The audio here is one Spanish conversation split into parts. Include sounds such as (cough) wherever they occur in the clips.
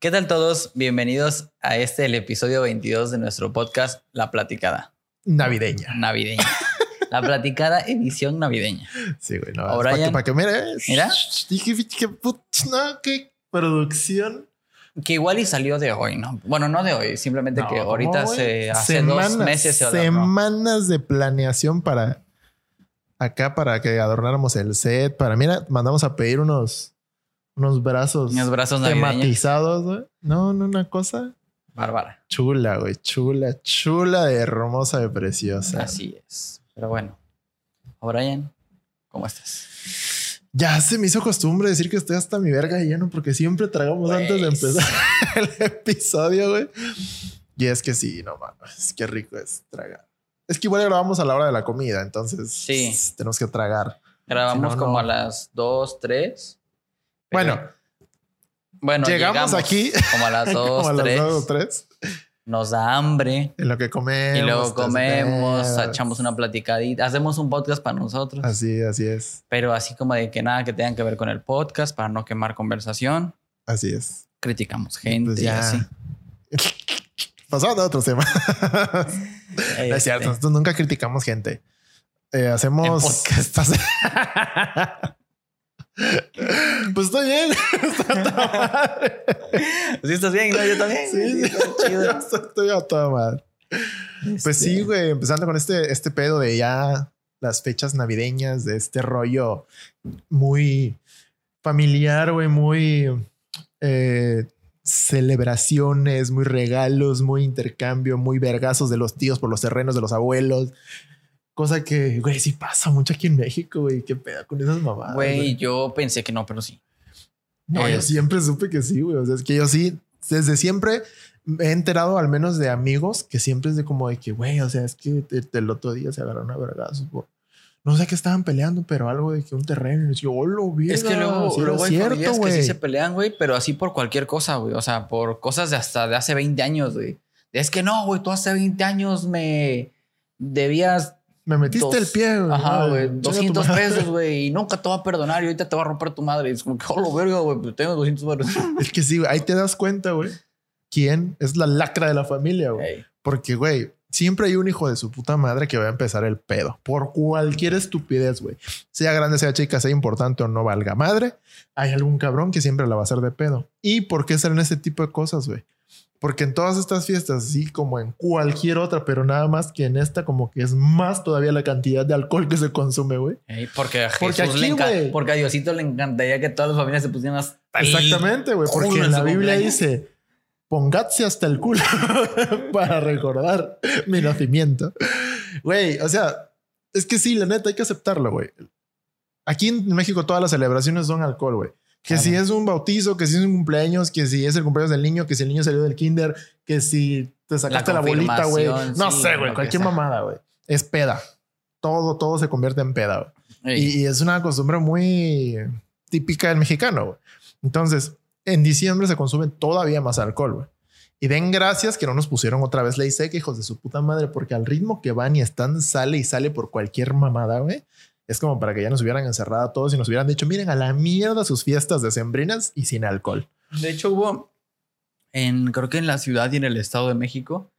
¿Qué tal todos? Bienvenidos a este, el episodio 22 de nuestro podcast La Platicada. Navideña. Navideña. La Platicada edición navideña. Sí, güey. No, Ahora para ya- que, para que mires. Mira. Dije, qué put- no, qué producción. Que igual y salió de hoy, ¿no? Bueno, no de hoy, simplemente No, que ahorita se hace dos meses se adornó. Semanas de planeación para acá, para que adornáramos el set. Para, mira, mandamos a pedir unos, unos brazos Unos brazos navideños. tematizados, güey. No, no, una cosa Bárbara. chula, güey. Chula, chula, de hermosa, de preciosa. Así es. Pero bueno. O'Brien, ¿cómo estás? Ya se me hizo costumbre decir que estoy hasta mi verga lleno porque siempre tragamos antes de empezar (laughs) el episodio, güey. Y es que sí, no mames, qué rico es tragar. Es que igual grabamos a la hora de la comida, entonces Sí. tenemos que tragar. Grabamos Si no, como no. a las 2, 3. Bueno, bueno, llegamos aquí como a las 2, (laughs) como a las 3. dos tres, Nos da hambre. en lo que comemos. Y luego comemos, echamos una platicadita, hacemos un podcast para nosotros, Así, así es, pero así como de que nada que tenga que ver con el podcast, para no quemar conversación, así es. criticamos gente Pues y así. (laughs) Pasando a otro tema. (laughs) No es Este, cierto, nosotros nunca criticamos gente. Eh, hacemos En podcast. Pues estoy bien. (laughs) ¿Sí estás bien? ¿No? Yo también. Sí, sí. está chido. (laughs) Estoy a toda madre. Pues sí, Este, güey, empezando con este, este pedo de ya las fechas navideñas, de este rollo muy familiar, güey, muy eh, celebraciones, muy regalos, muy intercambio, muy vergazos de los tíos por los terrenos de los abuelos. Cosa que, güey, sí pasa mucho aquí en México, güey. Qué pedo con esas mamadas. Güey, yo pensé que no, pero sí. No, yo Es- siempre supe que sí, güey. O sea, es que yo sí, desde siempre me he enterado al menos de amigos que siempre es de como de que, güey, o sea, es que el otro día se agarraron a vergazos por... No sé qué estaban peleando, pero algo de que un terreno. Y yo, oh, lo vi. Es que luego, luego hay familias que sí se pelean, güey, pero así por cualquier cosa, güey. O sea, por cosas de hasta de hace 20 años, güey. Es que no, güey, tú hace 20 años me debías Me metiste dos- el pie, güey. Ajá, güey. chinga tu 200 madre. pesos, güey. Y nunca te va a perdonar y ahorita te va a romper tu madre. Y es como que, oh, lo verga, güey. Pues tengo 200 pesos. (laughs) Es que sí, güey, ahí te das cuenta, güey. ¿Quién es la lacra de la familia, güey? Ey, Porque, güey, siempre hay un hijo de su puta madre que va a empezar el pedo por cualquier estupidez, güey. Sea grande, sea chica, sea importante o no valga madre. Hay algún cabrón que siempre la va a hacer de pedo. ¿Y por qué salen ese tipo de cosas, güey? Porque en todas estas fiestas, así como en cualquier otra, pero nada más que en esta, como que es más todavía la cantidad de alcohol que se consume, güey. ey, porque a Porque aquí, le. Porque a Diosito le encantaría que todas las familias se pusieran hasta Exactamente, güey. Porque en la Biblia cumpleaños. dice, pongadse hasta el culo (laughs) para recordar mi nacimiento. Güey, o sea, es que sí, la neta, hay que aceptarlo, güey. Aquí en México todas las celebraciones son alcohol, güey. Que Claro. si es un bautizo, que si es un cumpleaños, que si es el cumpleaños del niño, que si el niño salió del kinder, que si te sacaste la, bolita, güey. No sí, sé, güey, cualquier mamada, güey. Es peda. Todo, todo se convierte en peda, güey. Ey, Y, y es una costumbre muy típica del mexicano. güey. Entonces, en diciembre se consume todavía más alcohol. güey. Y den gracias que no nos pusieron otra vez ley seca, hijos de su puta madre, porque al ritmo que van y están, sale y sale por cualquier mamada, güey. Es como para que ya nos hubieran encerrado a todos y nos hubieran dicho, miren a la mierda sus fiestas decembrinas y sin alcohol. De hecho, hubo en, creo que en la ciudad y en el Estado de México,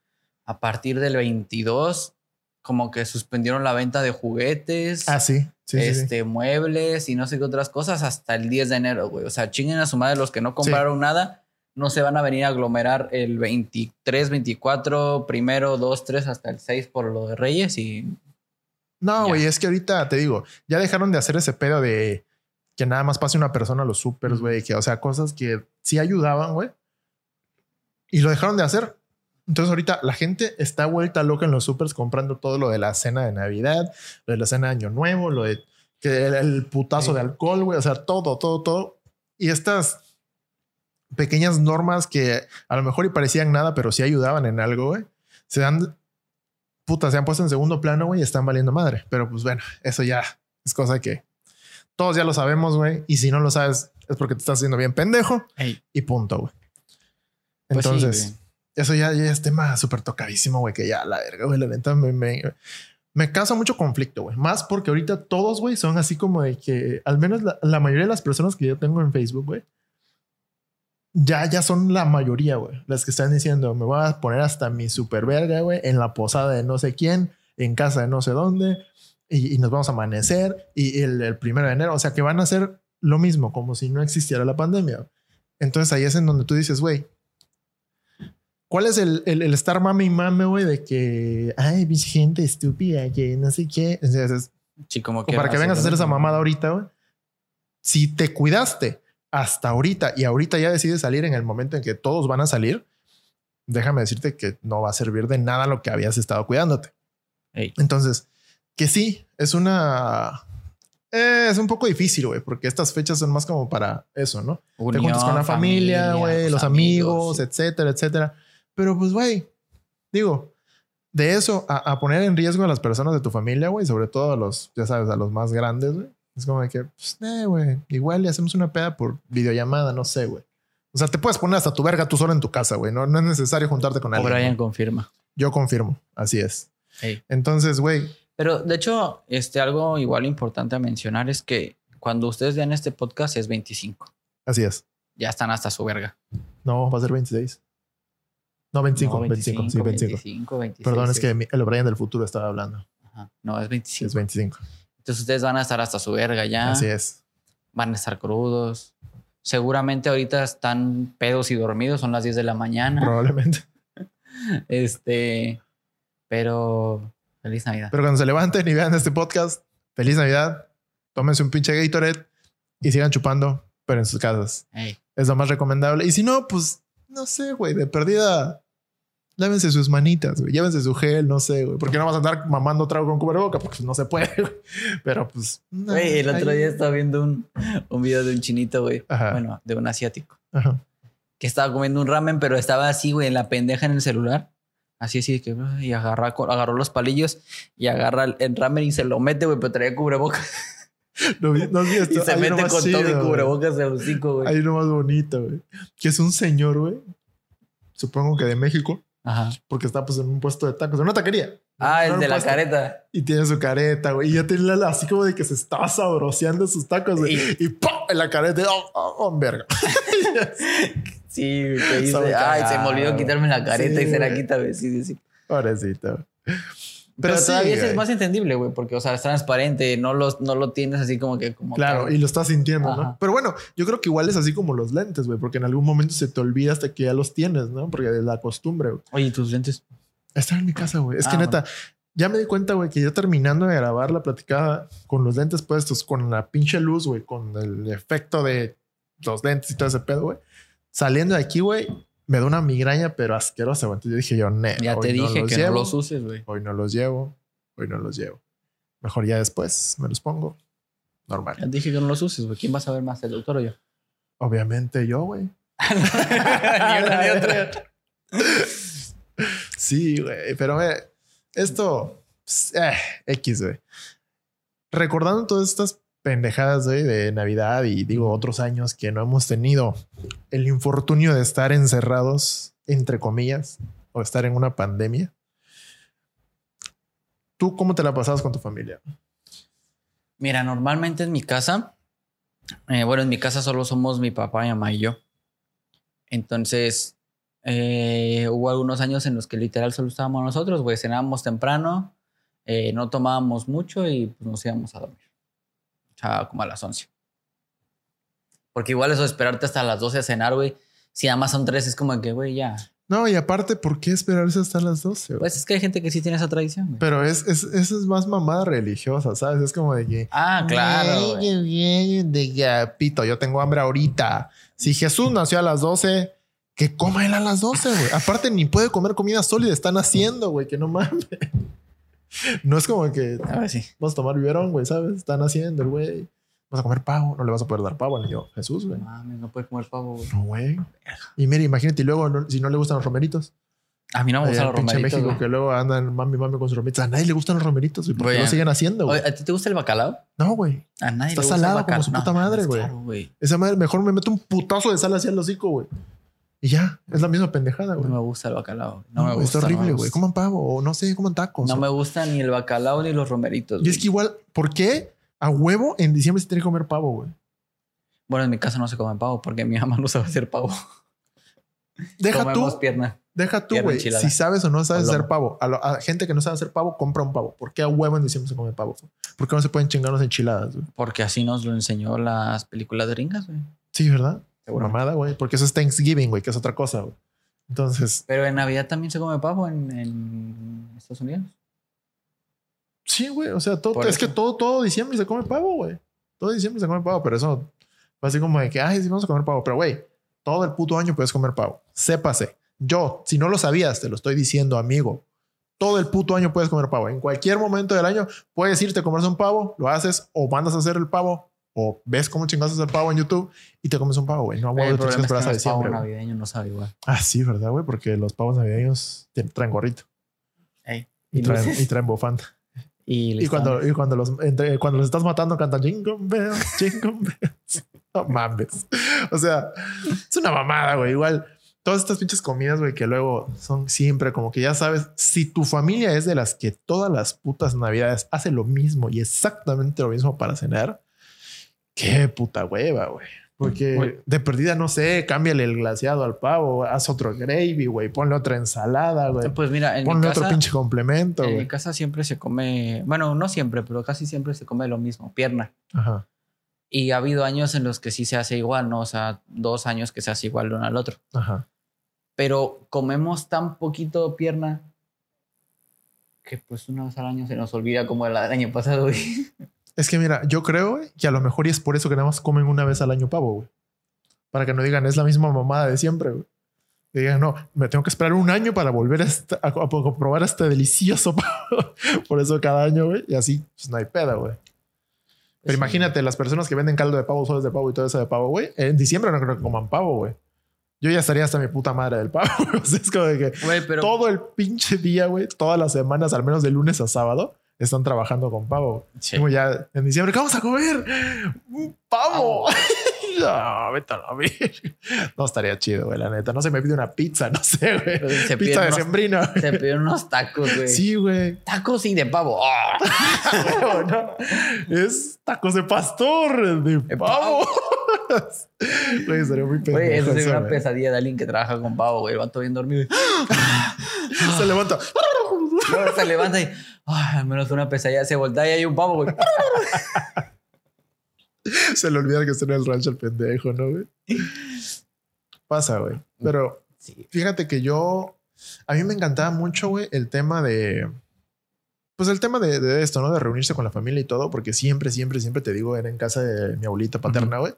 a partir del 22, como que suspendieron la venta de juguetes, Ah, sí. Sí, sí, sí. este, muebles y no sé qué otras cosas hasta el 10 de enero, güey. O sea, chinguen a su madre los que no compraron nada, no se van a venir a aglomerar el 23, 24, primero, 2, 3 hasta el 6 por lo de Reyes y No, güey, es que ahorita te digo, ya dejaron de hacer ese pedo de que nada más pase una persona a los supers, güey, que o sea, cosas que sí ayudaban, güey. Y lo dejaron de hacer. Entonces ahorita la gente está vuelta loca en los supers comprando todo lo de la cena de Navidad, lo de la cena de Año Nuevo, lo de que el, el putazo Sí. de alcohol, güey, o sea, todo, todo, todo. Y estas pequeñas normas que a lo mejor y parecían nada, pero sí ayudaban en algo, güey, se dan puta, se han puesto en segundo plano, güey, y están valiendo madre. Pero pues bueno, eso ya es cosa que todos ya lo sabemos, güey. Y si no lo sabes, es porque te estás haciendo bien pendejo Ey, y punto, güey. Pues sí, Entonces, güey. eso ya, ya es tema súper tocadísimo, güey, que ya la verga, güey, la neta me, me, me causa mucho conflicto, güey. Más porque ahorita todos, güey, son así como de que, al menos la, la mayoría de las personas que yo tengo en Facebook, güey, ya, ya son la mayoría, güey. Las que están diciendo, me voy a poner hasta mi super verga, güey, en la posada de no sé quién, en casa de no sé dónde, y, y nos vamos a amanecer, y el, el primero de enero, o sea, que van a hacer lo mismo, como si no existiera la pandemia. Entonces ahí es en donde tú dices, güey, ¿cuál es el, el, el estar mame y mame, güey, de que, ay, gente estúpida, que no sé qué? Entonces, Sí, como que para que vengas a hacer esa mamada ahorita, güey. Si te cuidaste hasta ahorita y ahorita ya decides salir en el momento en que todos van a salir, déjame decirte que no va a servir de nada lo que habías estado cuidándote. Entonces, que sí, es una... eh, es un poco difícil, güey, porque estas fechas son más como para eso, ¿no? te Unión, juntas con la familia, güey, pues, los amigos, etcétera, etcétera. Pero pues, güey, digo, de eso a, a poner en riesgo a las personas de tu familia, güey, sobre todo a los, ya sabes, a los más grandes, güey. Es como de que, pues, eh, güey, igual le hacemos una peda por videollamada, no sé, güey. O sea, te puedes poner hasta tu verga tú solo en tu casa, güey. No, no es necesario juntarte con alguien. O'Brien güey. confirma. Yo confirmo, así es. Entonces, güey, Pero de hecho, este, algo igual importante a mencionar es que cuando ustedes vean este podcast es 25. así es. Ya están hasta su verga. No, va a ser 26. No, 25, No, 25, sí, 25. 25, 26, Perdón, es que el O'Brien del futuro estaba hablando. Ajá. No, es 25. Es 25. Entonces ustedes van a estar hasta su verga ya. Así es. Van a estar crudos. Seguramente ahorita están pedos y dormidos. Son las 10 de la mañana. Probablemente. (laughs) Este. Pero. Feliz Navidad. Pero cuando se levanten y vean este podcast, feliz Navidad. Tómense un pinche Gatorade y sigan chupando, pero en sus casas. Ey. Es lo más recomendable. Y si no, pues, no sé, güey, de perdida. Lávense sus manitas, güey. Llévense su gel, no sé, güey. Porque no vas a andar mamando trago con cubreboca, porque no se puede, (laughs) güey. Pero pues. no, Güey, el otro día estaba viendo un, un video de un chinito, güey. Ajá. Bueno, de un asiático. Ajá. Que estaba comiendo un ramen, pero estaba así, güey, en la pendeja en el celular. Así, así, que, y agarra, agarró los palillos y agarra el, ramen y se lo mete, güey, pero traía cubrebocas. No, no (laughs) Y se Hay mete con todo y cubrebocas de hocico, güey. Hay uno más bonito, güey. Que es un señor, güey. Supongo que de México, Ajá. porque está pues en un puesto de tacos, en una taquería. Ah, el de la careta. Y tiene su careta, güey. Y ya tiene la, así como de que se estaba sabroseando sus tacos, güey. Y- Y, ¡pum! En la careta. ¡Oh, oh, oh, verga! (laughs) Sí, que Está dice, ay, se me olvidó quitarme la careta Sí, y se la quita, güey. Sí, sí, sí. Pobrecito. Pero, sí, todavía ese es más entendible, güey, porque, o sea, es transparente, no, los, no lo tienes así como que como Claro, tal. y lo estás sintiendo, ¿no? Ajá. Pero bueno, yo creo que igual es así como los lentes, güey, porque en algún momento se te olvida hasta que ya los tienes, ¿no? Porque es la costumbre, güey. Oye, ¿y tus lentes. Están en mi casa, güey. Es que Ah, neta, ya me di cuenta, güey, que ya terminando de grabar la platicada con los lentes puestos, con la pinche luz, güey, con el efecto de los lentes y todo ese pedo, güey. Saliendo de aquí, güey, me da una migraña, pero asquerosa. Entonces yo dije yo, ne, Ya hoy te no dije los que llevo, no los uses, güey. Hoy no los llevo, hoy no los llevo. Mejor ya después me los pongo. Ya Normal. te dije que no los uses, güey. ¿Quién va a saber más, el doctor o yo? Obviamente yo, güey. (laughs) ni una ni otra. (laughs) Sí, güey. Pero eh, esto, pues, eh, X, güey. Recordando todas estas pendejadas, de Navidad y digo otros años que no hemos tenido el infortunio de estar encerrados, entre comillas, o estar en una pandemia. ¿Tú cómo te la pasabas con tu familia? Mira, normalmente en mi casa, eh, bueno, en mi casa solo somos mi papá, mi mamá y yo. Entonces, eh, hubo algunos años en los que literal solo estábamos nosotros, güey, cenábamos temprano, eh, no tomábamos mucho y pues, nos íbamos a dormir. Sea, como a las 11. Porque igual eso de esperarte hasta las 12 a cenar, güey, si nada más son tres, es como que, güey, ya. No, y aparte, ¿por qué esperarse hasta las 12? güey? Pues es que hay gente que sí tiene esa tradición, güey. Pero es, es, eso es más mamada religiosa, ¿sabes? Es como de que... Ah, claro. güey. De que, pito, yo tengo hambre ahorita. Si Jesús nació a las 12, que coma él a las 12, güey. Aparte, ni puede comer comida sólida. Están haciendo, güey, que no mames. No es como que A ver, sí. vas a tomar biberón, güey, ¿sabes? Están haciendo, güey. Vas a comer pavo. No le vas a poder dar pavo al niño Jesús, güey. Mames, no puede comer pavo, güey. No, güey. Y mire, imagínate, y luego, no- si no le gustan los romeritos. A mí no me gustan los romeritos, México, güey. que luego andan mami, mami con sus romeritos. A nadie le gustan los romeritos, güey. ¿Por qué lo siguen haciendo, güey? ¿A ti te gusta el bacalao? No, güey. A nadie Está le gusta salado el como su No, puta madre, güey. claro. Esa madre mejor me mete un putazo de sal hacia el hocico, güey. Y ya, es la misma pendejada, No güey. me gusta el bacalao. No, No, me gusta. no horrible, güey. gusta. Coman pavo o no sé, coman tacos. No o- me gusta ni el bacalao ni los romeritos. Y es que igual, ¿por qué a huevo en diciembre se tiene que comer pavo, güey? Bueno, en mi casa no se come pavo porque mi mamá (laughs) no sabe hacer pavo. Deja Comemos tú, pierna. deja tú, güey. Si sabes o no sabes hacer pavo, a, lo- a gente que no sabe hacer pavo, compra un pavo. ¿Por qué a huevo en diciembre se come pavo? ¿Por qué no se pueden chingar unas enchiladas? güey? Porque así nos lo enseñó las películas gringas, güey. Sí, ¿verdad? Seguro. Mamada, güey. Porque eso es Thanksgiving, güey, que es otra cosa, güey. Entonces, Pero en Navidad también se come pavo en, en Estados Unidos. sí, güey. O sea, todo, es que todo, todo diciembre se come pavo, güey. Todo diciembre se come pavo, pero eso fue así como de que, ay, sí, vamos a comer pavo. Pero, güey, todo el puto año puedes comer pavo. Sépase. Yo, si no lo sabías, te lo estoy diciendo, amigo. Todo el puto año puedes comer pavo. En cualquier momento del año puedes irte a comerse un pavo, lo haces o mandas a hacer el pavo o ves cómo chingas el pavo en YouTube y te comes un pavo, güey. No, El güey, te problema es que pavo navideño no sabe igual. Ah, sí, ¿verdad, güey? Porque los pavos navideños traen gorrito Ey. y Y, traen, y traen bufanda. y, Y cuando, y cuando los entre- cuando los estás matando cantan Jingle Bells, Jingle Bells. (laughs) No mames. O sea, es una mamada, güey. Igual, todas estas pinches comidas, güey, que luego son siempre como que ya sabes, si tu familia es de las que todas las putas navidades hace lo mismo y exactamente lo mismo para cenar, qué puta hueva, güey. Porque de perdida, no sé, cámbiale el glaseado al pavo, haz otro gravy, güey, ponle otra ensalada, güey. Pues mira, en mi Ponle otro casa, pinche complemento, en mi casa siempre se come, bueno, no siempre, pero casi siempre se come lo mismo, pierna. Ajá. Y ha habido años en los que sí se hace igual, ¿no? O sea, dos años que se hace igual de uno al otro. Ajá. Pero comemos tan poquito pierna que pues una vez al año se nos olvida como del año pasado, güey. (laughs) Es que mira, yo creo güey, que a lo mejor y es por eso que nada más comen una vez al año pavo, güey. Para que no digan, es la misma mamada de siempre, güey. Que digan, no, me tengo que esperar un año para volver a, esta- a, a probar este delicioso (laughs) pavo. por eso cada año, güey. Y así, pues no hay peda, güey. Pero Sí. imagínate, las personas que venden caldo de pavo, soles de pavo y todo eso de pavo, güey. En diciembre no creo que coman pavo, güey. Yo ya estaría hasta mi puta madre del pavo. (laughs) O sea, es como de que pero todo el pinche día, güey, todas las semanas, al menos de lunes a sábado, están trabajando con pavo. Sí. Como ya en diciembre, ¿qué vamos a comer? Un pavo. (laughs) no, vete a la verga. No estaría chido, güey, la neta. No se me pide una pizza, (laughs) no sé, güey. se Pizza de unos, sembrina. se piden unos tacos, güey. Sí, güey. Tacos y de pavo. ¡Ah! (laughs) No. Es tacos de pastor, de De pavo. Güey, estaría muy pendejo. Güey, eso es eso, una pesadilla de alguien que trabaja con pavo, güey. El vato bien dormido. Se levanta. Luego se levanta y, ay, al menos una pesadilla. Se voltea y hay un pavo, güey. (laughs) Se le olvida que está en el rancho el pendejo, ¿no, güey? Pasa, güey. Pero Sí. fíjate que yo, a mí me encantaba mucho, güey, el tema de, pues el tema de, de esto, ¿no? De reunirse con la familia y todo, porque siempre, siempre, siempre te digo, era en casa de mi abuelita paterna, güey.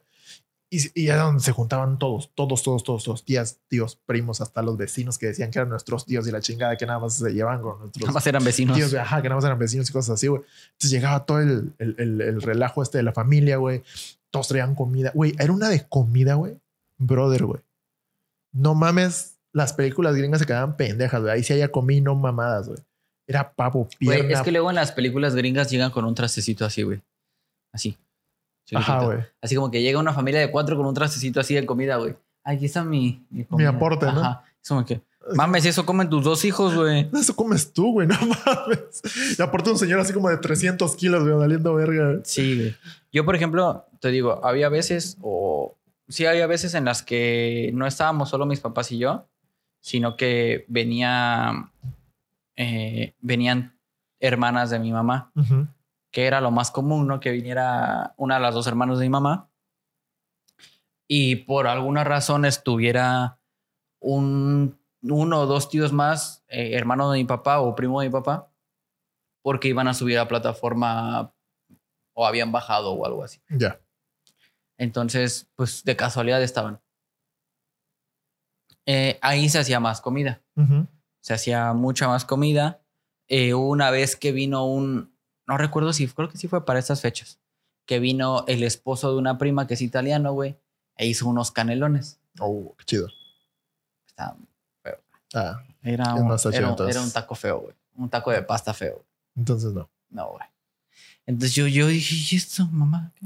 Y, y era donde se juntaban todos, todos, todos, todos, todos, tías, tíos, primos, hasta los vecinos que decían que eran nuestros tíos y la chingada que nada más se llevaban con nuestros Nada más eran vecinos. tíos, güey, ajá, que nada más eran vecinos y cosas así, güey. Entonces llegaba todo el, el, el- el relajo este de la familia, güey. Todos traían comida. Güey, era una de comida, güey. Brother, güey. No mames, las películas gringas se quedaban pendejas, güey. Ahí sí había comida y no mamadas, güey. Era pavo, Güey, pierna. es que luego en las películas gringas llegan con un trastecito así, güey. Así. Ajá, güey. Así como que llega una familia de cuatro con un trastecito así de comida, güey. Aquí está mi, mi, comida. aporte, ¿no? Es como que, mames, eso comen tus dos hijos, güey. (laughs) Eso comes tú, güey, no (laughs) mames. Y aparte un señor así como de 300 kilos, güey, valiendo verga. Sí, güey. Yo, por ejemplo, te digo, había veces, o sí había veces en las que no estábamos solo mis papás y yo, sino que venía, eh, venían hermanas de mi mamá, Ujú. Que era lo más común, ¿no? Que viniera una de las dos hermanos de mi mamá y por alguna razón estuviera un, uno o dos tíos más, eh, hermano de mi papá o primo de mi papá, porque iban a subir a plataforma o habían bajado o algo así. Ya. Entonces, pues de casualidad estaban. Eh, ahí se hacía más comida se hacía mucha más comida. Eh, una vez que vino un, no recuerdo si, creo que sí fue para estas fechas, que vino el esposo de una prima que es italiano, güey, e hizo unos canelones. Oh, qué chido. Estaba- Ah, Era, un, era, era un taco feo, güey. Un taco de pasta feo. entonces no. No, güey. Entonces yo, yo dije, ¿y esto, mamá? ¿Qué?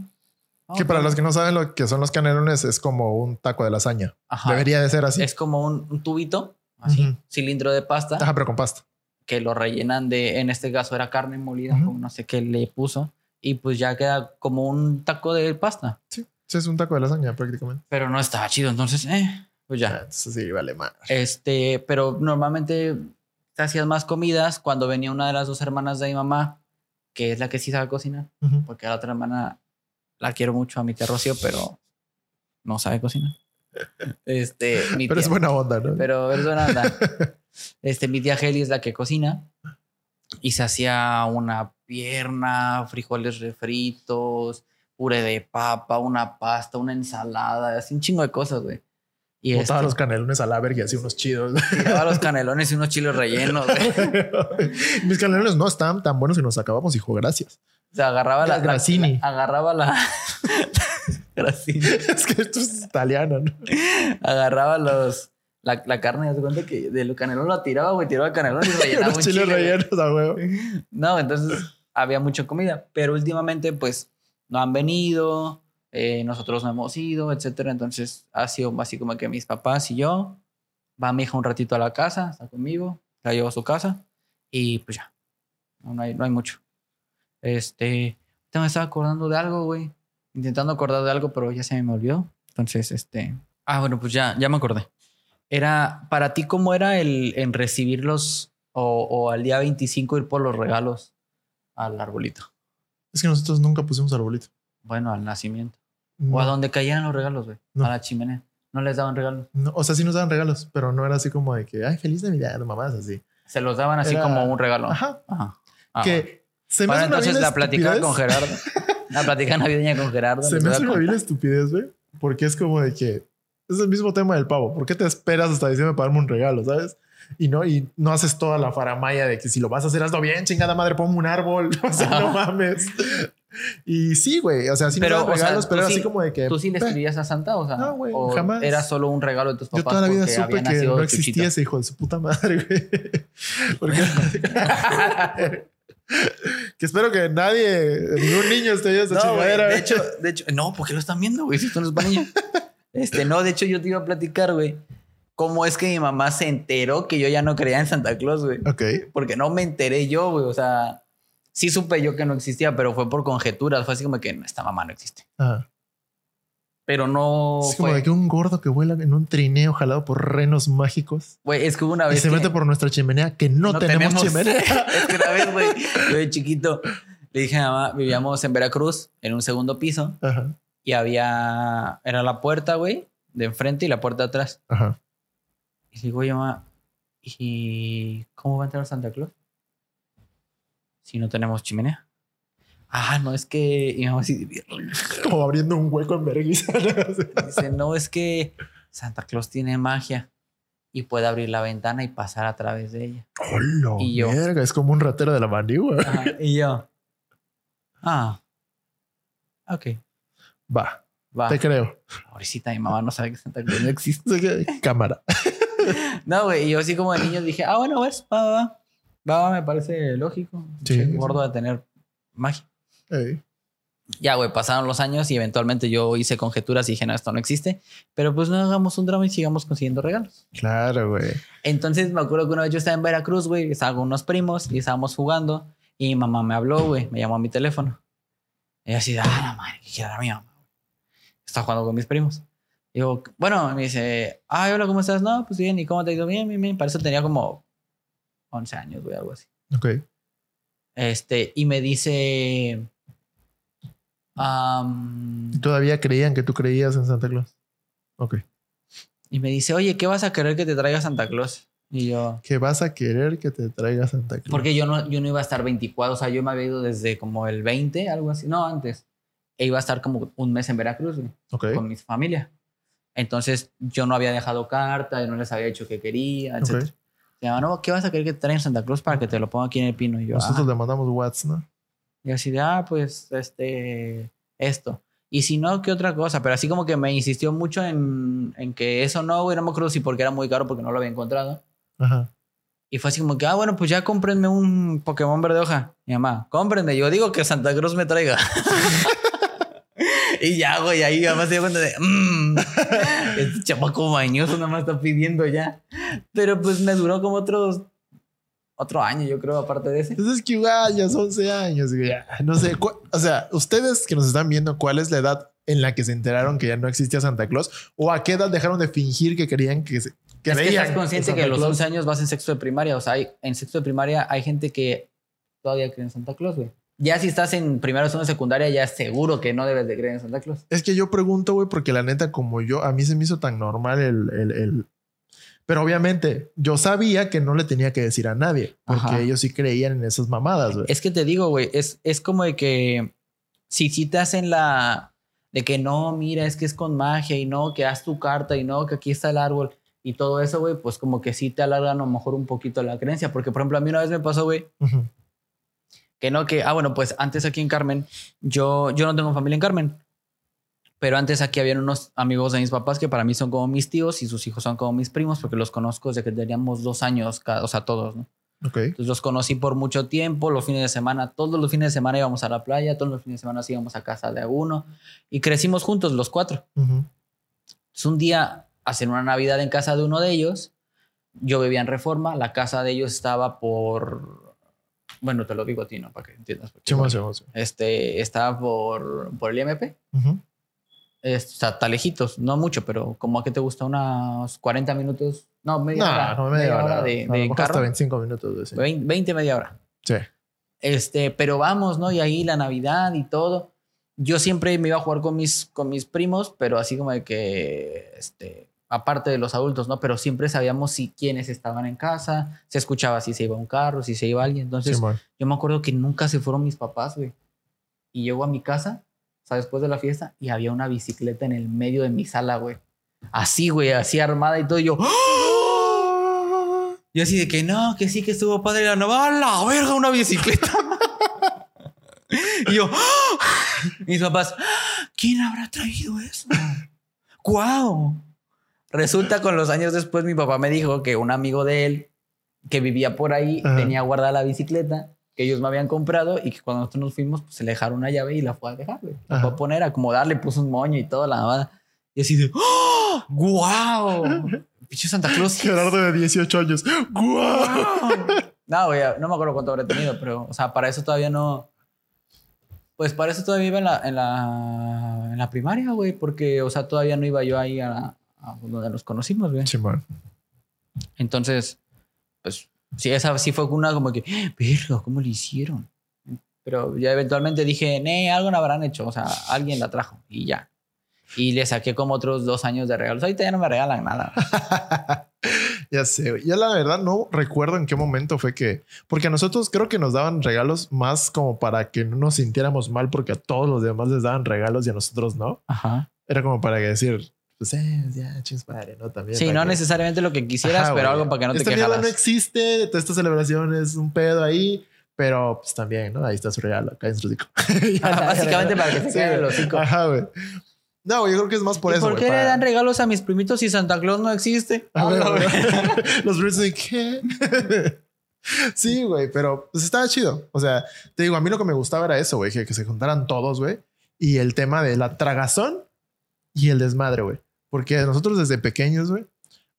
Que para los que no saben lo que son los canelones, es como un taco de lasaña. Ajá. Debería de ser así. Es como un, un tubito, así, Ujú. cilindro de pasta, Ajá, pero con pasta. Que lo rellenan de, en este caso era carne molida, Ujú. con no sé qué le puso, y pues ya queda como un taco de pasta. Sí. Sí, es un taco de lasaña prácticamente. Pero no estaba chido, entonces, eh, pues Ah, ya. entonces sí, vale más. Este, pero normalmente te hacías más comidas cuando venía una de las dos hermanas de mi mamá, que es la que sí sabe cocinar, Ujú. porque a la otra hermana la quiero mucho a mi tía Rocío, pero no sabe cocinar. (laughs) Este, mi Pero es tía- buena onda, ¿no? pero es buena onda. (laughs) Este, mi tía Heli es la que cocina y se hacía una pierna, frijoles refritos, puré de papa, una pasta, una ensalada, así un chingo de cosas, güey. Y Botaba este, los canelones a la verga y hacía unos chidos. tiraba los canelones y unos chiles rellenos, güey. (laughs) Mis canelones no estaban tan buenos y nos acabamos, hijo, gracias. O sea, agarraba la, la- agarraba la (laughs) Grazzini. Es que esto es italiano, ¿no? agarraba los la, la carne, haz cuenta que de los canelones la tiraba, güey, tiraba el canelón y (laughs) rellenaba un chile, rellenos a huevo. (laughs) No, entonces había mucha comida, pero últimamente pues no han venido, eh, nosotros no hemos ido, etcétera. Entonces ha sido así como que mis papás y yo, va mi hija un ratito a la casa, está conmigo, la llevo a su casa y pues ya, no, no hay, no hay mucho. Este, ahorita me estaba acordando de algo, güey, intentando acordar de algo, pero ya se me olvidó. Entonces, este, ah, bueno, pues ya, ya me acordé. Era, para ti, ¿cómo era el en recibirlos o, o al día 25 ir por los regalos al arbolito? Es que nosotros nunca pusimos arbolito. Bueno, al nacimiento. No, O a donde caían los regalos, güey. No. A la chimenea. No les daban regalos. no, o sea, sí nos daban regalos, pero no era así como de que, ay, feliz Navidad, mamás, así. Se los daban así Era- como un regalo. Ajá. Ajá. Ah, bueno. que se me una entonces la platicaba con Gerardo. La platicaba navideña con Gerardo. (laughs) Se me hace una vil estupidez, güey. Porque es como de que es el mismo tema del pavo. ¿Por qué te esperas hasta diciembre para darme un regalo, sabes? Y no, y no haces toda la faramaya de que si lo vas a hacer, hazlo bien, chingada madre, ponme un árbol. (laughs) O sea, no mames. Y sí, güey. O sea, sí Pero, sea, regalos, tú pero era sí- así como de que. ¿Tú sí le escribías a Santa? O sea, No, güey, o jamás. Era solo un regalo de tus papás. Yo toda la vida porque supe que no Chuchito? existía ese hijo de su puta madre, güey. (laughs) Porque. (laughs) que espero que nadie, ningún niño esté viendo esa No, chingadera. de güey. hecho, de hecho, no, ¿por qué lo están viendo, güey? Si esto no es niños. Este, no, de hecho, yo te iba a platicar, güey, cómo es que mi mamá se enteró que yo ya no creía en Santa Claus, güey. Ok. Porque no me enteré yo, güey. O sea, sí supe yo que no existía, pero fue por conjeturas. Fue así como que esta mamá no existe. Ajá. Pero no es como fue. de que un gordo que vuela en un trineo jalado por renos mágicos Güey, es que una y vez. se que mete por nuestra chimenea que no, tenemos, chimenea. (laughs) es que una vez, güey, yo de chiquito le dije a mi mamá, vivíamos en Veracruz, en un segundo piso, Ajá. Y había. Era la puerta, güey, de enfrente y la puerta de atrás. Ajá. Y digo, oye, mamá, ¿y cómo va a entrar Santa Claus? Si no tenemos chimenea. Ah, no, es que. Y mi mamá así, Como abriendo un hueco en vergüenza. (laughs) dice, no, es que Santa Claus tiene magia y puede abrir la ventana y pasar a través de ella. Hola, Y yo. verga, es como un ratero de la. Ajá, y yo. Ah. Ok. Va, Va. te creo. Pobrecita, mi mamá no sabe que Santa Claus no existe. Cámara. (laughs) No, güey. Y yo así como de niño dije, ah, bueno, ves, va, va, va. Me parece lógico. Sí. Gordo de tener magia. Ya, güey, pasaron los años y eventualmente yo hice conjeturas y dije, no, esto no existe. Pero pues no hagamos un drama y sigamos consiguiendo regalos. Claro, güey. Entonces me acuerdo que una vez yo estaba en Veracruz, güey, estaba con unos primos y estábamos jugando y mi mamá me habló, güey, me llamó a mi teléfono. Y yo así, ah, la madre, que quiera mi mamá. Estaba jugando con mis primos. Y digo, bueno, me dice, ay, hola, ¿cómo estás? No, pues bien, ¿y cómo te ha ido? Bien, bien, bien. Para eso tenía como 11 años, güey, algo así. Ok. Este, y me dice, am, Todavía creían que tú creías en Santa Claus. Ok. y me dice, oye, ¿qué vas a querer que te traiga Santa Claus? Y yo, Que vas a querer que te traiga Santa Claus. Porque yo no, yo no iba a estar 24, o sea, yo me había ido desde como el 20, algo así, no, antes. E iba a estar como un mes en Veracruz güey, Ok. con mi familia. Entonces yo no había dejado carta, yo no les había dicho que quería, etc. Ok. Me llamaban, no, ¿qué vas a querer que te traigan Santa Cruz para que te lo ponga aquí en el pino? Y yo, Nosotros "Ah". le mandamos Whats, ¿no? y así de, ah, pues, este, esto. Y si no, ¿qué otra cosa? Pero así como que me insistió mucho en, en que eso no, güey, no me acuerdo si porque era muy caro porque no lo había encontrado. Ajá. Y fue así como que, ah, bueno, pues ya cómprenme un Pokémon verde hoja. Mi mamá, cómprenme. Yo digo que Santa Cruz me traiga. (laughs) y ya, güey, ahí mamá se dio cuenta de, mmm, (laughs) este chamaco mañoso nada más está pidiendo ya. Pero pues me duró como otros, otro año, yo creo, aparte de ese. Entonces es que igual ya son 11 años. No sé. O sea, ustedes que nos están viendo, ¿cuál es la edad en la que se enteraron que ya no existía Santa Claus? ¿O a qué edad dejaron de fingir que querían que se... Que es que estás consciente que a los Claus? 11 años vas en sexto de primaria. O sea, hay, en sexto de primaria hay gente que todavía cree en Santa Claus, güey. Ya si estás en primero o secundaria, ya seguro que no debes de creer en Santa Claus. Es que yo pregunto, güey, porque la neta, como yo, a mí se me hizo tan normal el... el, el- Pero obviamente, yo sabía que no le tenía que decir a nadie, porque Ajá. ellos sí creían en esas mamadas, güey. Es que te digo, güey, es, es como de que si, si te hacen la de que no, mira, es que es con magia y no, que haz tu carta y no, que aquí está el árbol y todo eso, güey, pues como que sí te alargan a lo mejor un poquito la creencia. Porque, por ejemplo, a mí una vez me pasó, güey. Que no, que, ah, bueno, pues antes aquí en Carmen, yo, yo no tengo familia en Carmen, pero antes aquí habían unos amigos de mis papás que para mí son como mis tíos y sus hijos son como mis primos porque los conozco desde que teníamos dos años, cada, o sea, todos, ¿no? Ok. Entonces los conocí por mucho tiempo, los fines de semana, todos los fines de semana íbamos a la playa, todos los fines de semana íbamos a casa de uno y crecimos juntos los cuatro. Ujú. Entonces un día hacen una Navidad en casa de uno de ellos, yo vivía en Reforma, la casa de ellos estaba por, bueno, te lo digo a ti, ¿no? Para que entiendas. porque, Chimo, bueno, chimo, chimo. este, estaba por, por el IMP, o sea, está lejitos, no mucho, pero como a qué te gusta unos 40 minutos, no, media hora, No, no media hora. de, A lo de mejor hasta carro, 25 minutos. güey, sí. 20, 20, media hora. Sí. Este, pero vamos, ¿no? Y ahí la Navidad y todo. Yo siempre me iba a jugar con mis, con mis primos, pero así como de que, este, aparte de los adultos, ¿no? Pero siempre sabíamos si quiénes estaban en casa, se escuchaba si se iba un carro, si se iba alguien. Entonces, yo me acuerdo que nunca se fueron mis papás, güey. Y llego a mi casa, o sea, después de la fiesta, y había una bicicleta en el medio de mi sala, güey. Así, güey, así armada y todo. Y yo, ¡Ah! Yo así de que no, que sí, que estuvo padre la nueva. ¡A la verga, una bicicleta! (laughs) y yo, ¡Ah! mis papás, ¿quién habrá traído eso? (laughs) ¡Guau! Resulta con los años después, mi papá me dijo que un amigo de él que vivía por ahí Ajá. tenía guardada la bicicleta que ellos me habían comprado y que cuando nosotros nos fuimos, pues se le dejaron una llave y la fue a dejar, güey. La fue a poner, a acomodarle, puso un moño y toda la nada. Y así de, ¡Oh! ¡Guau! Pinche Santa Claus. (laughs) Gerardo de 18 años. ¡Guau! No, güey, no me acuerdo cuánto habré tenido, pero, o sea, para eso todavía no. Pues para eso todavía iba en la, en la, en la primaria, güey, porque, o sea, todavía no iba yo ahí a, a donde nos conocimos, güey. Simón. Entonces, pues, sí, esa sí fue una como que, "Ah, verga, ¿cómo le hicieron? Pero ya eventualmente dije, nee, algo no habrán hecho, o sea, alguien la trajo y ya. Y le saqué como otros dos años de regalos. Ahorita ya no me regalan nada. (laughs) Ya sé. Yo la verdad no recuerdo en qué momento fue que, porque a nosotros creo que nos daban regalos más como para que no nos sintiéramos mal porque a todos los demás les daban regalos y a nosotros no. Ajá. Era como para decir, pues eh, ya, chingos padre, ¿no? También. Sí, no que- necesariamente lo que quisieras, Ajá, pero güey. algo para que no Esta te quejaras. no existe, toda esta celebración es un pedo ahí, pero pues también, ¿no? Ahí está su regalo, acá en su hocico. (laughs) Básicamente para que se Sí, el hocico. Ajá, güey. No, yo creo que es más por ¿Y eso. ¿Por qué para- le dan regalos a mis primitos si Santa Claus no existe? A ver, güey. güey. (laughs) Los Brits de qué? (laughs) sí, güey, pero pues estaba chido. O sea, te digo, a mí lo que me gustaba era eso, güey, que, que se juntaran todos, güey. Y el tema de la tragazón y el desmadre, güey. Porque nosotros desde pequeños, güey,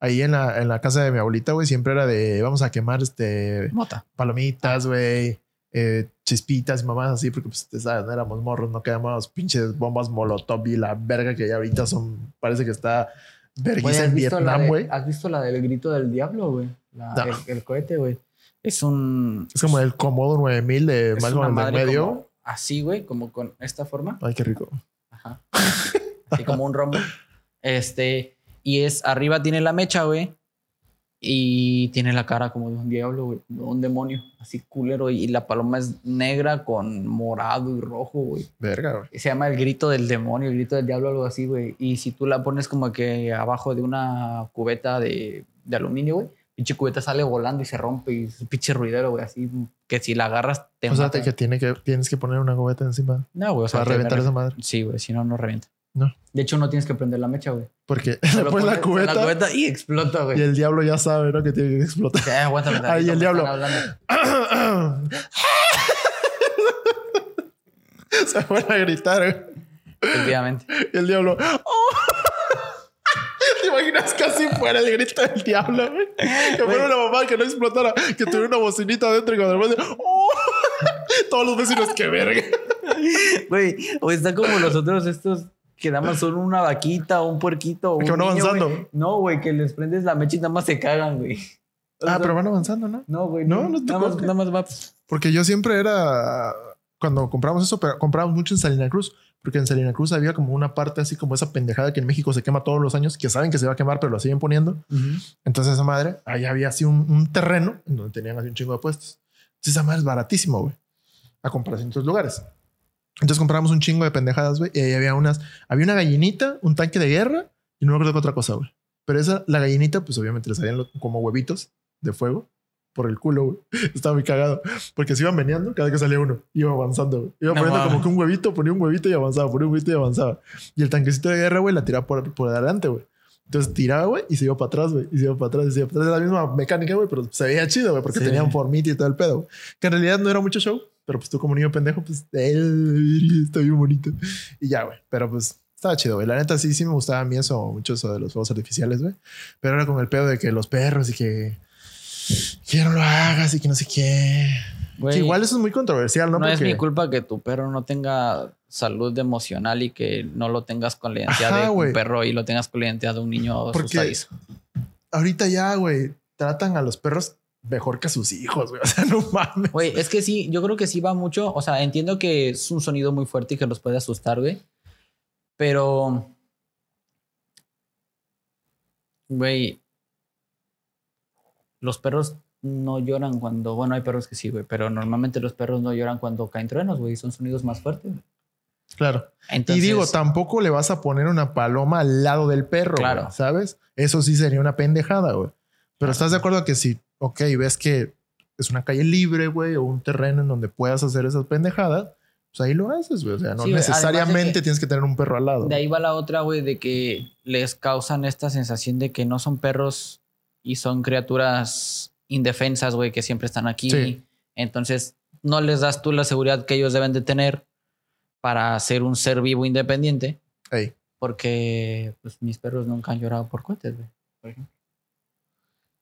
ahí en la, en la casa de mi abuelita, güey, siempre era de vamos a quemar este Mota. palomitas, güey, eh, chispitas y mamás así, porque pues te sabes, no éramos morros, no quedamos pinches bombas molotov y la verga que ya ahorita son, parece que está vergüenza ¿has en Vietnam, güey. ¿Has visto la del grito del diablo, güey? No. el, el cohete, güey. Es un... Es como el Comodo 9000 de en el madre medio. como así, güey, como con esta forma. Ay, qué rico. Ajá. (laughs) Así como un rombo. Este, y es arriba tiene la mecha, güey. Y tiene la cara como de un diablo, güey, de un demonio, así culero. Y la paloma es negra con morado y rojo, güey. Verga, güey. Se llama el grito del demonio, el grito del diablo, algo así, güey. Y si tú la pones como que abajo de una cubeta de, de aluminio, güey, pinche cubeta sale volando y se rompe y es un pinche ruidero, güey, así que si la agarras te O sea, mata. te- que, tiene que tienes que poner una cubeta encima No, güey, o sea, para reventar esa madre. Sí, güey, si no, no revienta. No. De hecho, no tienes que prender la mecha, güey. Porque le (laughs) pones la cubeta, la cubeta y explota, y güey. el diablo ya sabe, ¿no? Que tiene que explotar. Eh, aguántame tantito, el diablo. (laughs) Se van a gritar, güey. Efectivamente. Y el diablo. ¡Oh! (laughs) ¿Te imaginas casi fuera el grito del diablo, güey? Que fuera una mamá que no explotara, que tuviera una bocinita adentro y cuando repente, ¡Oh! Todos los vecinos, qué verga. Güey, o está como los otros estos que nada más son una vaquita o un puerquito. O Que van avanzando. güey. No, güey, que les prendes la mecha y nada más se cagan, güey. O Ah, sea, pero van avanzando, ¿no? No, güey. No, No, no te nada, más, nada más va. Porque yo siempre era. Cuando compramos eso, pero compramos mucho en Salina Cruz. Porque en Salina Cruz había como una parte así como esa pendejada que en México se quema todos los años, que saben que se va a quemar, pero lo siguen poniendo. Entonces esa madre, ahí había así un, un terreno en donde tenían así un chingo de puestos. Entonces esa madre es baratísimo, güey. A comparación de otros lugares. Entonces compramos un chingo de pendejadas, güey. Y ahí había unas, había una gallinita, un tanque de guerra y no me acuerdo qué otra cosa, güey. Pero esa, la gallinita, pues obviamente le salían como huevitos de fuego por el culo, güey. (laughs) Estaba muy cagado. Porque se iban meneando cada vez que salía uno. Iba avanzando, güey. Iba No poniendo como que un huevito, ponía un huevito y avanzaba, ponía un huevito y avanzaba. Y el tanquecito de guerra, güey, la tiraba por, por adelante, güey. Entonces tiraba, güey, y se iba para atrás, güey. Y se iba para atrás, y se iba para atrás. Era la misma mecánica, güey, pero se veía chido, güey, porque Sí. tenían formita y todo el pedo. Que en realidad no era mucho show, pero pues tú como niño pendejo, pues, está bien bonito. Y ya, güey. Pero pues estaba chido, güey. La neta sí, sí me gustaba a mí eso, mucho eso de los fuegos artificiales, güey. Pero era con el pedo de que los perros y que... Que no lo hagas y que no sé qué. Que igual eso es muy controversial, ¿no? no, es mi culpa que tu perro no tenga salud emocional y que no lo tengas con la identidad Ajá, de un perro y lo tengas con la identidad de un niño Porque- ahorita ya, güey, tratan a los perros mejor que a sus hijos, güey. (laughs) O sea, no mames. Güey, es que sí, yo creo que sí va mucho. O sea, entiendo que es un sonido muy fuerte y que los puede asustar, güey. Pero. Güey. Los perros no lloran cuando. Bueno, hay perros que sí, güey. Pero normalmente los perros no lloran cuando caen truenos, güey. Son sonidos más fuertes. güey. Claro. Entonces, y digo, tampoco le vas a poner una paloma al lado del perro, Claro. güey, ¿sabes? Eso sí sería una pendejada, güey. Pero estás de acuerdo que si, ok, ves que es una calle libre, güey, o un terreno en donde puedas hacer esas pendejadas, pues ahí lo haces, güey. O sea, no Sí, necesariamente que- tienes que tener un perro al lado. De ahí va la otra, güey, de que les causan esta sensación de que no son perros y son criaturas indefensas, güey, que siempre están aquí. Sí. Entonces, no les das tú la seguridad que ellos deben de tener para ser un ser vivo independiente, porque pues, mis perros nunca han llorado por cohetes, güey, por ejemplo.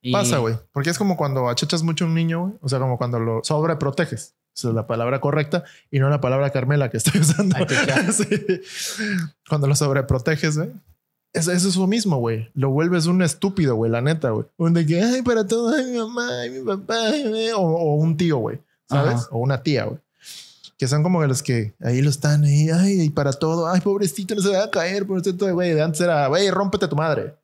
Y- Pasa, güey. Porque es como cuando achachas mucho a un niño, güey. O sea, como cuando lo sobreproteges. Esa es la palabra correcta y no la palabra Carmela que estoy (laughs) usando. (laughs) Sí. Cuando lo sobreproteges, güey. Eso, eso es lo mismo, güey. Lo vuelves un estúpido, güey, la neta, güey. Un de que, ay, para todo, ay, mi mamá, ay, mi papá, ay, güey", o, o un tío, güey, ¿sabes? Ajá. O una tía, güey. Que son como los que ahí lo están, ahí, ay, y para todo, ay, pobrecito, no se va a caer, pobrecito, güey. De antes era, güey, rómpete tu madre.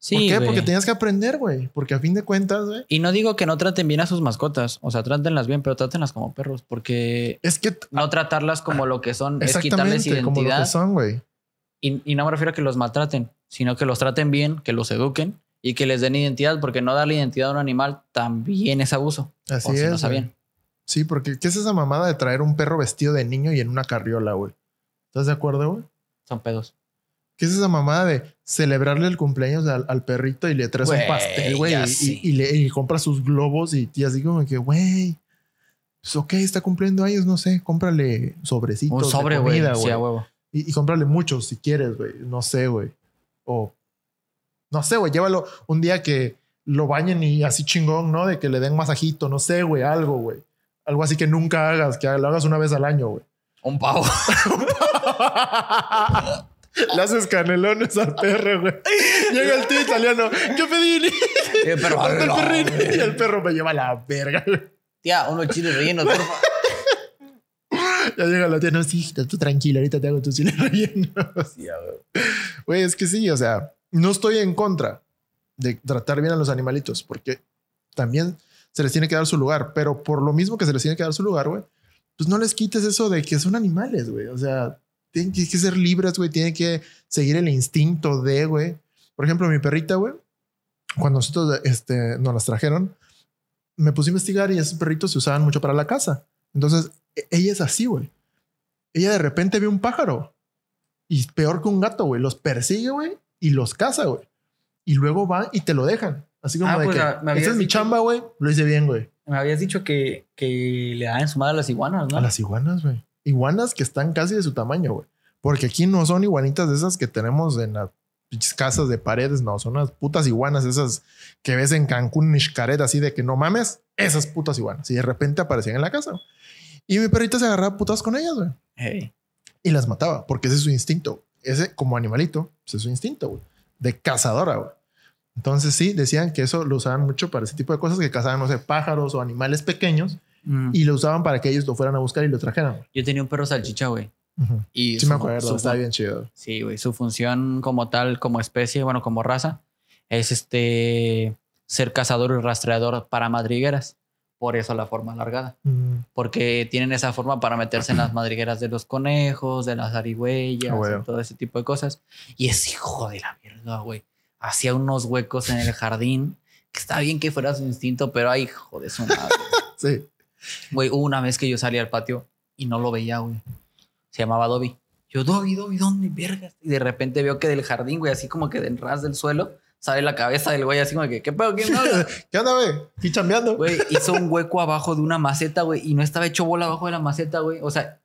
Sí, ¿Por qué? Porque tenías que aprender, güey. Porque a fin de cuentas, güey, Y no digo que no traten bien a sus mascotas, o sea, trátenlas bien, pero trátenlas como perros, porque es que no tratarlas como lo que son es quitarles exactamente como lo que identidad. son, güey. Y, y no me refiero a que los maltraten, sino que los traten bien, que los eduquen y que les den identidad, porque no darle identidad a un animal también es abuso. Así o si es. no. Sí, porque ¿qué es esa mamada de traer un perro vestido de niño y en una carriola, güey? ¿Estás de acuerdo, güey? Son pedos. ¿Qué es esa mamada de celebrarle el cumpleaños al, al perrito y le traes un pastel, güey? Y, sí. y, y le y compras sus globos y, y así como que, güey, pues ok, está cumpliendo años, no sé, cómprale sobrecitos Un sobre, de güey. comida, Sí, güey. a huevo. y, y cómprale muchos si quieres, güey. No sé, güey. O, no sé, güey, llévalo un día que lo bañen y así chingón, ¿no? De que le den masajito, no sé, güey, algo, güey. Algo así que nunca hagas, que lo hagas una vez al año, güey. Un pavo. (laughs) Le haces canelones al perro, güey. Llega el tío italiano. ¿Qué pedí? Eh, pero, ¿Dónde el güey. Y el perro me lleva a la verga. güey. Tía, unos chiles rellenos, porfa. (laughs) Ya llega la tía, no, sí, tú tranquila, ahorita te hago tu chile relleno. Sí. Güey, es que sí, o sea, no estoy en contra de tratar bien a los animalitos, porque también se les tiene que dar su lugar, pero por lo mismo que se les tiene que dar su lugar, güey, pues no les quites eso de que son animales, güey. O sea, tienen que, ser libres, güey, tienen que seguir el instinto de, güey. Por ejemplo, mi perrita, güey, cuando nosotros este, nos las trajeron, me puse a investigar y esos perritos se usaban mucho para la casa. Entonces, e- ella es así, güey. Ella de repente ve un pájaro y peor que un gato, güey. Los persigue, güey, y los caza, güey. Y luego va y te lo dejan. Así como Ah, de pues, que, habías es mi chamba, güey. Lo hice bien, güey. Me habías dicho que, que le dan su madre a las iguanas, ¿no? A las iguanas, güey. Iguanas que están casi de su tamaño, güey. Porque aquí no son iguanitas de esas que tenemos en las casas de paredes, no. Son unas putas iguanas esas que ves en Cancún, Xcaret, así de que no mames, esas putas iguanas. Y de repente aparecían en la casa. Y mi perrita se agarraba putas con ellas, güey. Hey. y las mataba porque ese es su instinto. ese como animalito, pues es su instinto, güey, de cazadora, güey. Entonces sí, decían que eso lo usaban mucho para ese tipo de cosas, que cazaban, no sé, pájaros o animales pequeños Mm. y lo usaban para que ellos lo fueran a buscar y lo trajeran. Yo tenía un perro salchicha, güey. Ujú. Y Sí su- me acuerdo, su- está bien chido. Sí, güey. Su función como tal, como especie, bueno, como raza, es este ser cazador y rastreador para madrigueras. Por eso la forma alargada. Mm, Porque tienen esa forma para meterse en las madrigueras de los conejos, de las zarigüeyas, Ah, güey. y todo ese tipo de cosas. Y es hijo de la mierda, güey. Hacía unos huecos en el jardín. Que está bien que fuera su instinto, pero ay, hijo de su madre. (laughs) Sí. Güey, hubo una vez que yo salí al patio y no lo veía, güey. Se llamaba Dobby. Yo, Dobby, Dobby, ¿dónde vergas? Y de repente veo que del jardín, güey, así como que del ras del suelo, sale la cabeza del güey, así como que, ¿qué pedo? ¿Quién habla? (laughs) ¿Qué onda, güey? Aquí chambeando. Güey, hizo un hueco abajo de una maceta, güey, y no estaba hecho bola abajo de la maceta, güey. O sea,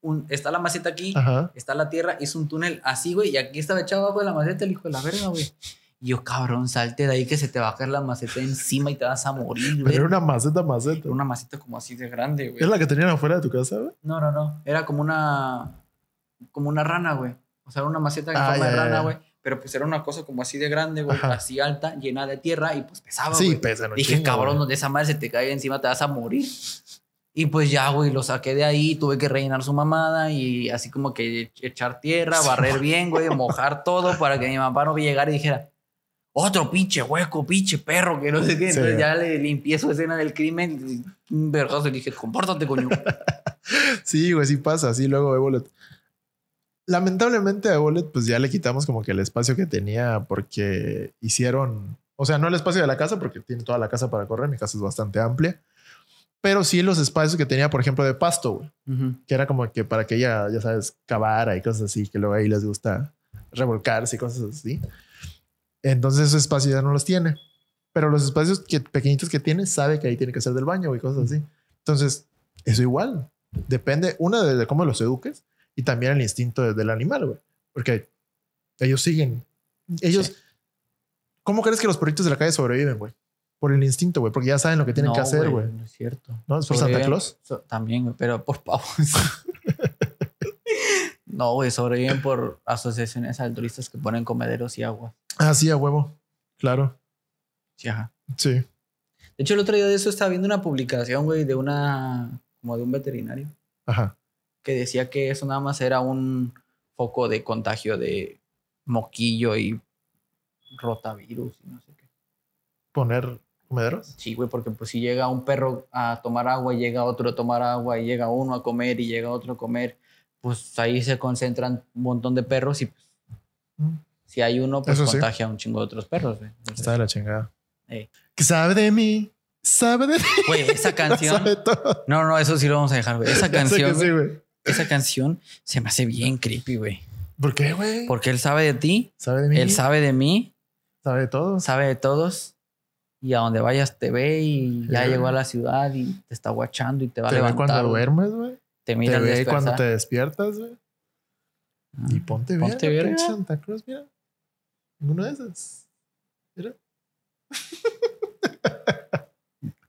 un- está la maceta aquí, Ajá. está la tierra, hizo un túnel así, güey, y aquí estaba echado abajo de la maceta el hijo de la verga, güey. Y yo, cabrón, salte de ahí que se te va a caer la maceta encima y te vas a morir, güey. Pero era una maceta, maceta. Era una maceta como así de grande, güey. ¿Es la que tenían afuera de tu casa, güey? No, no, no. Era como una. Como una rana, güey. O sea, era una maceta en Ah, forma ya, de rana, güey. Pero pues era una cosa como así de grande, güey. Así alta, llena de tierra y pues pesaba, sí, güey. pesa. Dije, cabrón, donde esa madre se te cae encima te vas a morir. Y pues ya, güey, lo saqué de ahí, tuve que rellenar su mamada y así como que echar tierra, barrer bien, güey, mojar (laughs) todo para que mi mamá no llegara y dijera, otro pinche hueco, pinche perro, que no sé qué. Sí. Entonces ya le limpié su escena del crimen, vergazo y dije, compórtate, coño. (laughs) Sí, güey, sí pasa. Sí, luego Evolet. Lamentablemente a Evolet, pues ya le quitamos como que el espacio que tenía porque hicieron, o sea, no el espacio de la casa porque tiene toda la casa para correr. Mi casa es bastante amplia, pero sí los espacios que tenía, por ejemplo, de pasto, güey, que era como que para que ella, ya sabes, cavara y cosas así, que luego ahí les gusta revolcarse y cosas así. Entonces esos espacios ya no los tiene, pero los espacios que, pequeñitos que tiene, sabe que ahí tiene que ser del baño y cosas así. Entonces, eso igual. Depende, una, de, de cómo los eduques y también el instinto de- del animal, güey. Porque ellos siguen. Ellos. Sí. ¿Cómo crees que los perritos de la calle sobreviven, güey? Por el instinto, güey. Porque ya saben lo que tienen No, que hacer, güey. No es cierto. ¿No? ¿Es por Santa Claus? so- también, güey, pero por pavos. (laughs) no, güey, sobreviven por asociaciones altruistas que ponen comederos y agua. Ah, sí, a huevo. Claro. Sí, ajá. Sí. De hecho, el otro día de eso estaba viendo una publicación, güey, de una. como de un veterinario, Ajá. que decía que eso nada más era un foco de contagio de moquillo y rotavirus y no sé qué. Poner comederos. Sí, güey, porque pues si llega un perro a tomar agua y llega otro a tomar agua y llega uno a comer y llega otro a comer, pues ahí se concentran un montón de perros y pues, Mm. si hay uno, pues Eso sí. contagia a un chingo de otros perros, güey. Entonces, Está de la chingada. Que sabe de mí. Sabe de mí. Güey, esa (laughs) canción. No, no, eso sí lo vamos a dejar, güey. Esa (laughs) canción, sí, güey, güey. esa canción se me hace bien creepy, güey. ¿Por qué, güey? Porque él sabe de ti, Sabe de mí. él sabe de mí, Sabe de todos. sabe de todos. Y a donde vayas te ve y ya Sí. llegó a la ciudad y te está guachando y te va a Te ve levantar. cuando duermes, güey. Te Te mira al ve cuando te despiertas, güey. Y Ah. ponte bien. Ponte verga. Santa Cruz, mira. Ninguno de esos. Mira. (laughs)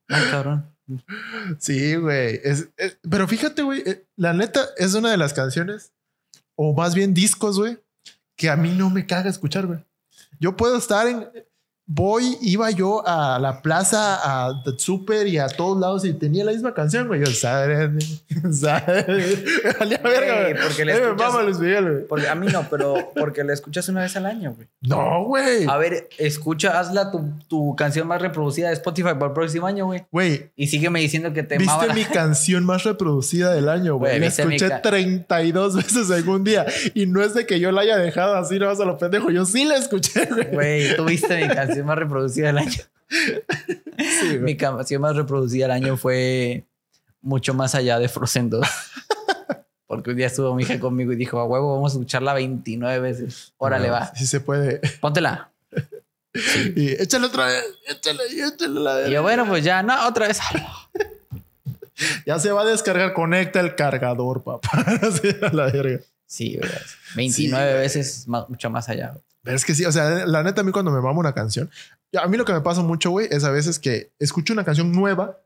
Ay, cabrón. Sí, güey. Es- es- pero fíjate, güey. eh, La neta es una de las canciones, o más bien discos, güey, que a mí no me caga escuchar, güey. Yo puedo estar en. Voy, iba yo a la plaza, a Super y a todos lados y tenía la misma canción, güey. Yo, sabe, (laughs) sabe. Me (laughs) valía verga, Güey, porque le Eh, escuchas- mama Luis Miguel, güey. Porque a mí no, pero porque la escuchas una vez al año, güey. No, güey. A ver, escucha, hazla tu, tu canción más reproducida de Spotify para el próximo año, güey. Güey, Y sígueme diciendo que te mama Viste la- mi canción más reproducida del año, güey. La mi escuché ca- 32 veces en un día. Y no es de que yo la haya dejado así, no vas a lo pendejo. Yo sí la escuché, güey. Güey, tuviste mi canción más reproducida del año. Sí. Mi canción más reproducida del año fue mucho más allá de Frozen 2. Porque un día estuvo mi hija conmigo y dijo, a huevo, vamos a escucharla 29 veces. Órale, No, va. Sí se puede. Póntela. Y échale otra vez. Échale, y échale la Y yo, bueno, pues ya, no, otra vez. (laughs) Ya se va a descargar. Conecta el cargador, papá. (laughs) Así a la verga. Sí, güey. 29 Sí, güey. veces más- mucho más allá. Pero es que sí, o sea, la neta, a mí cuando me mama una canción, a mí lo que me pasa mucho, güey, es a veces que escucho una canción nueva,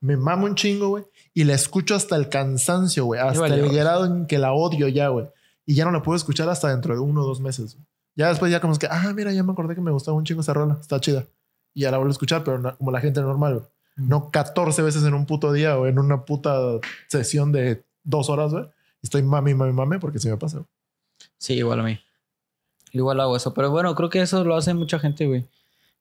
me mamo un chingo, güey, y la escucho hasta el cansancio, güey, hasta vale, el grado en que la odio ya, güey. y ya no la puedo escuchar hasta dentro de uno o dos meses. Ya después ya como es que, ah, mira, ya me acordé que me gustaba un chingo esa rola, está chida. Y ya la vuelvo a escuchar, pero no- como la gente normal, güey. no 14 veces en un puto día o en una puta sesión de dos horas, güey. Estoy mami, mami, mami, porque se me pasa. güey. Sí, igual a mí. Igual hago eso. Pero bueno, creo que eso lo hace mucha gente, güey.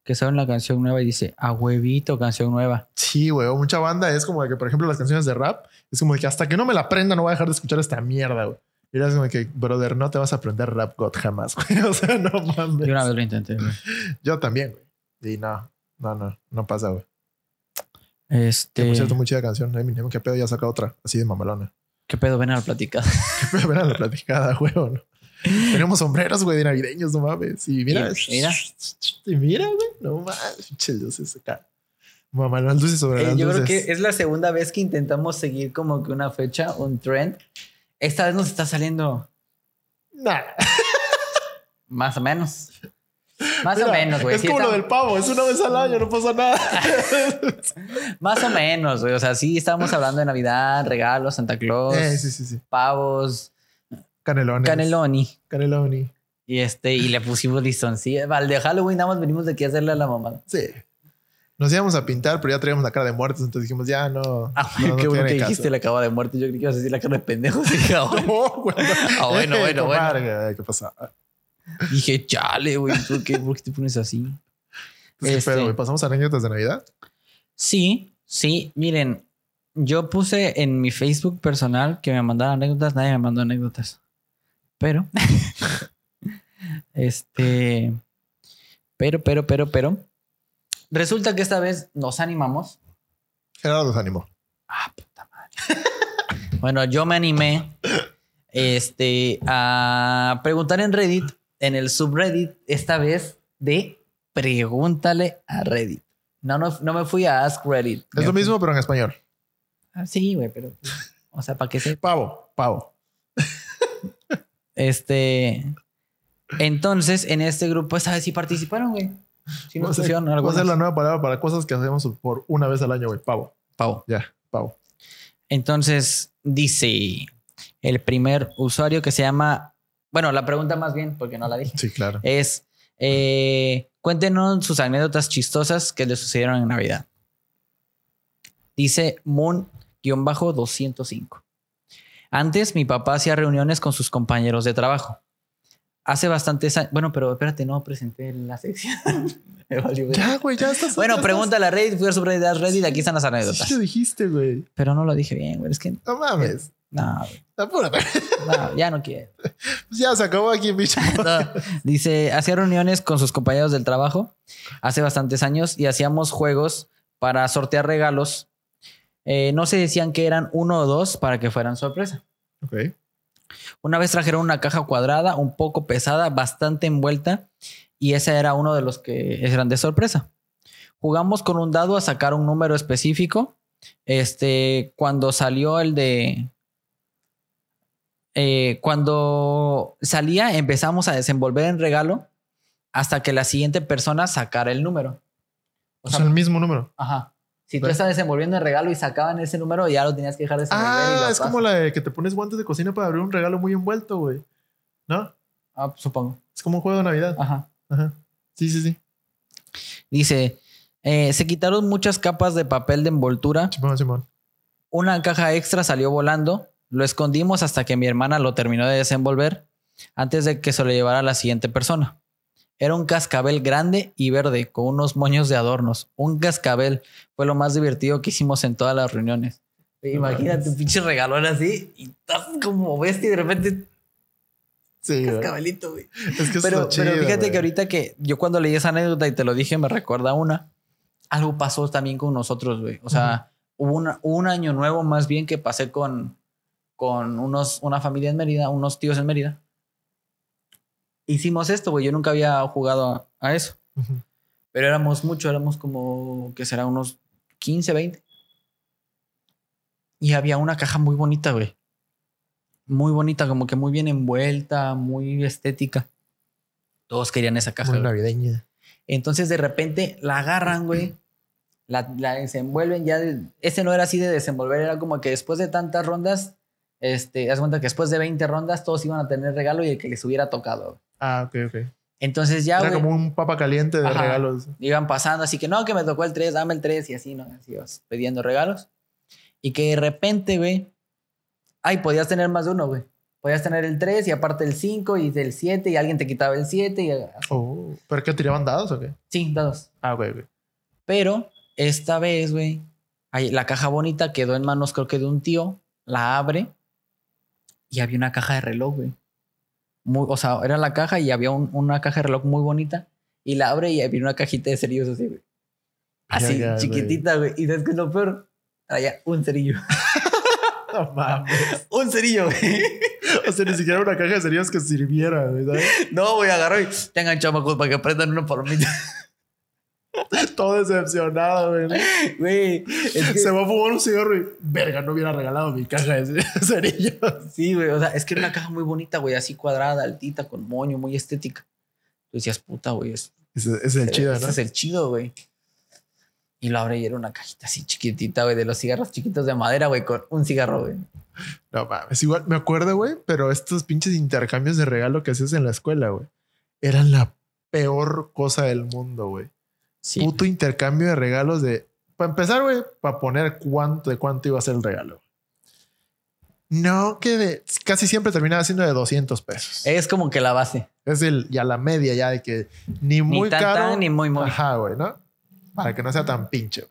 Que sabe la canción nueva y dice, a huevito, canción nueva. Sí, güey. Mucha banda es como de que, por ejemplo, las canciones de rap, es como de que hasta que no me la aprenda no voy a dejar de escuchar esta mierda, güey. Y eres como de que, brother, no te vas a aprender rap God jamás, (laughs) güey. O sea, no mames. Yo una vez lo intenté, güey. Yo también, güey. Y no, no, no, no pasa, güey. Este. Que por cierto, muy chida canción. Eminem, que pedo ya saca otra, así de mamalona. ¿Qué pedo? Ven a la platicada. Que (laughs) pedo, ven a la platicada, (laughs) güey. ¿o no? (laughs) Tenemos sombreros, güey, de navideños, no mames. Y mira, Y mira. Y mira, güey, no mames. Pinches luces acá. Mamalón, luces sobre Eh, las yo creo luces. que es la segunda vez que intentamos seguir como que una fecha, un trend. Esta vez nos está saliendo Nah. (laughs) más o menos. Más Mira, o menos, güey. Es Sí como lo del pavo, es una vez al año, no pasa nada. (laughs) Más o menos, güey. O sea, sí estábamos hablando de Navidad, regalos, Santa Claus, Eh, sí, sí. pavos, Canelones. caneloni. Caneloni. Y este, y le pusimos listoncillo. Al de Halloween nada más venimos de aquí a hacerle a la mamá. Sí. Nos íbamos a pintar, pero ya traíamos la cara de muertos, entonces dijimos, ya no. Ah, no, no qué bueno que caso. dijiste la acaba de muerte. Yo creí que ibas a decir la cara de pendejo. (laughs) Dije, ah, bueno. No, güey. Ah, bueno, Eh, bueno, bueno. comadre, ¿Qué pasa? Dije, chale, güey. ¿Por qué, por qué te pones así? ¿qué Este- güey? Pasamos anécdotas de Navidad. Sí, sí. Miren, yo puse en mi Facebook personal que me mandaran anécdotas. Nadie me mandó anécdotas. Pero, este, pero, pero, pero, pero, resulta que esta vez nos animamos. Gerardo nos animó. Ah, puta madre. bueno, yo me animé, este, a preguntar en Reddit, en el subreddit, esta vez de pregúntale a Reddit. No, no, no me fui a Ask Reddit. Es lo mismo, pero en español. Ah, sí, güey, pero. O sea, para que se. Pavo, pavo. Este. Entonces, en este grupo, ¿sabes si participaron, güey? Sí, nos pusieron vamos a hacer la nueva palabra para cosas que hacemos por una vez al año, güey. Pavo. Pavo. Ya, pavo. Entonces, dice el primer usuario que se llama. Bueno, la pregunta más bien, porque no la dije, Sí, claro. es: eh, cuéntenos sus anécdotas chistosas que les sucedieron en Navidad. Dice Moon-205. Antes mi papá hacía reuniones con sus compañeros de trabajo. Hace bastantes años. Bueno, pero espérate, no presenté la sección. (laughs) Me valió. Ya, güey, ya estás. Bueno, ya pregúntale a Reddit, fui a su Reddit, aquí están las anécdotas. Sí, lo dijiste, güey. Pero no lo dije bien, güey. Es que No mames. no, güey, Apúrate. no, ya no quiero. Pues ya se acabó aquí, bicho. (laughs) No. Dice, hacía reuniones con sus compañeros del trabajo hace bastantes años y hacíamos juegos para sortear regalos. Eh, no se decían que eran uno o dos para que fueran sorpresa. Ok. Una vez trajeron una caja cuadrada, un poco pesada, bastante envuelta, y ese era uno de los que eran de sorpresa. Jugamos con un dado a sacar un número específico. Este, cuando salió el de. eh, cuando salía, empezamos a desenvolver en regalo hasta que la siguiente persona sacara el número. O O sea, sea, el mismo número. ajá. Si tú Ve. estás desenvolviendo el regalo y sacaban ese número, ya lo tenías que dejar desenvolver. y Ah, es como la de que te pones guantes de cocina para abrir un regalo muy envuelto, güey. ¿No? Ah, supongo. Es como un juego de Navidad. Ajá. Ajá. Sí, sí, sí. Dice, eh, se quitaron muchas capas de papel de envoltura. Simón, Simón. Una caja extra salió volando. Lo escondimos hasta que mi hermana lo terminó de desenvolver antes de que se lo llevara a la siguiente persona. Era un cascabel grande y verde con unos moños de adornos. Un cascabel fue lo más divertido que hicimos en todas las reuniones. Imagínate un pinche regalón así y estás como bestia y de repente Sí, cascabelito, güey. Es que Pero, chido, pero fíjate güey. que ahorita que yo cuando leí esa anécdota y te lo dije, me recuerda una. Algo pasó también con nosotros, güey. O sea, hubo una- un año nuevo más bien que pasé con, con unos, una familia en Mérida, unos tíos en Mérida. Hicimos esto, güey. Yo nunca había jugado a, a eso. Pero éramos mucho, éramos como, que será? Unos 15, 20. Y había una caja muy bonita, güey. Muy bonita, como que muy bien envuelta, muy estética. Todos querían esa caja. Muy güey. navideña. Entonces de repente la agarran, güey. La, la desenvuelven ya. ese no era así de desenvolver, era como que después de tantas rondas este, haz cuenta que después de 20 rondas todos iban a tener regalo y el que les hubiera tocado. Ah, ok, ok. Entonces ya, Era güey, como un papa caliente de Ajá. regalos. iban pasando, así que no, que me tocó el 3, dame el 3 y así, ¿no? Así ibas pidiendo regalos. Y que de repente, güey, ay, podías tener más de uno, güey. Podías tener el 3 y aparte el 5 y el 7 y alguien te quitaba el 7 y así. Oh, ¿pero qué tiraban dados o qué? Sí, dados. Ah, ok, ok. Pero esta vez, güey, la caja bonita quedó en manos, creo que de un tío. La abre y había una caja de reloj, güey. Muy, o sea, era la caja y había un- una caja de reloj muy bonita. Y la abre y había una cajita de cerillos así, güey. Así, chiquitita, güey. Y sabes que es lo peor. Traía un cerillo. (laughs) No mames. un cerillo, güey. O sea, ni siquiera una caja de cerillos que sirviera, güey, ¿sabes? No, güey, agarró y tengan chamacos para que prendan una palomita. (laughs) Todo decepcionado, güey. ¿no? Güey, es que- Se va a fumar un cigarro y, verga, no hubiera regalado mi caja de (laughs) cerillos. Sí, güey. O sea, es que era una caja muy bonita, güey. Así cuadrada, altita, con moño, muy estética. Tú decías, puta, güey. Es, es el chido, ese ¿no? es el chido, güey. Y lo abre y era una cajita así chiquitita, güey, de los cigarros chiquitos de madera, güey, con un cigarro, güey. No mames, igual me acuerdo, güey, pero estos pinches intercambios de regalo que hacías en la escuela, güey, eran la peor cosa del mundo, güey. Sí. Puto intercambio de regalos de. Para empezar, güey, para poner cuánto de cuánto iba a ser el regalo. No, que de, casi siempre terminaba siendo de 200 pesos. Es como que la base. Es el, ya la media, ya de que ni muy ni tan, caro. ni muy, muy. Ajá, güey, ¿no? Para que no sea tan pinche.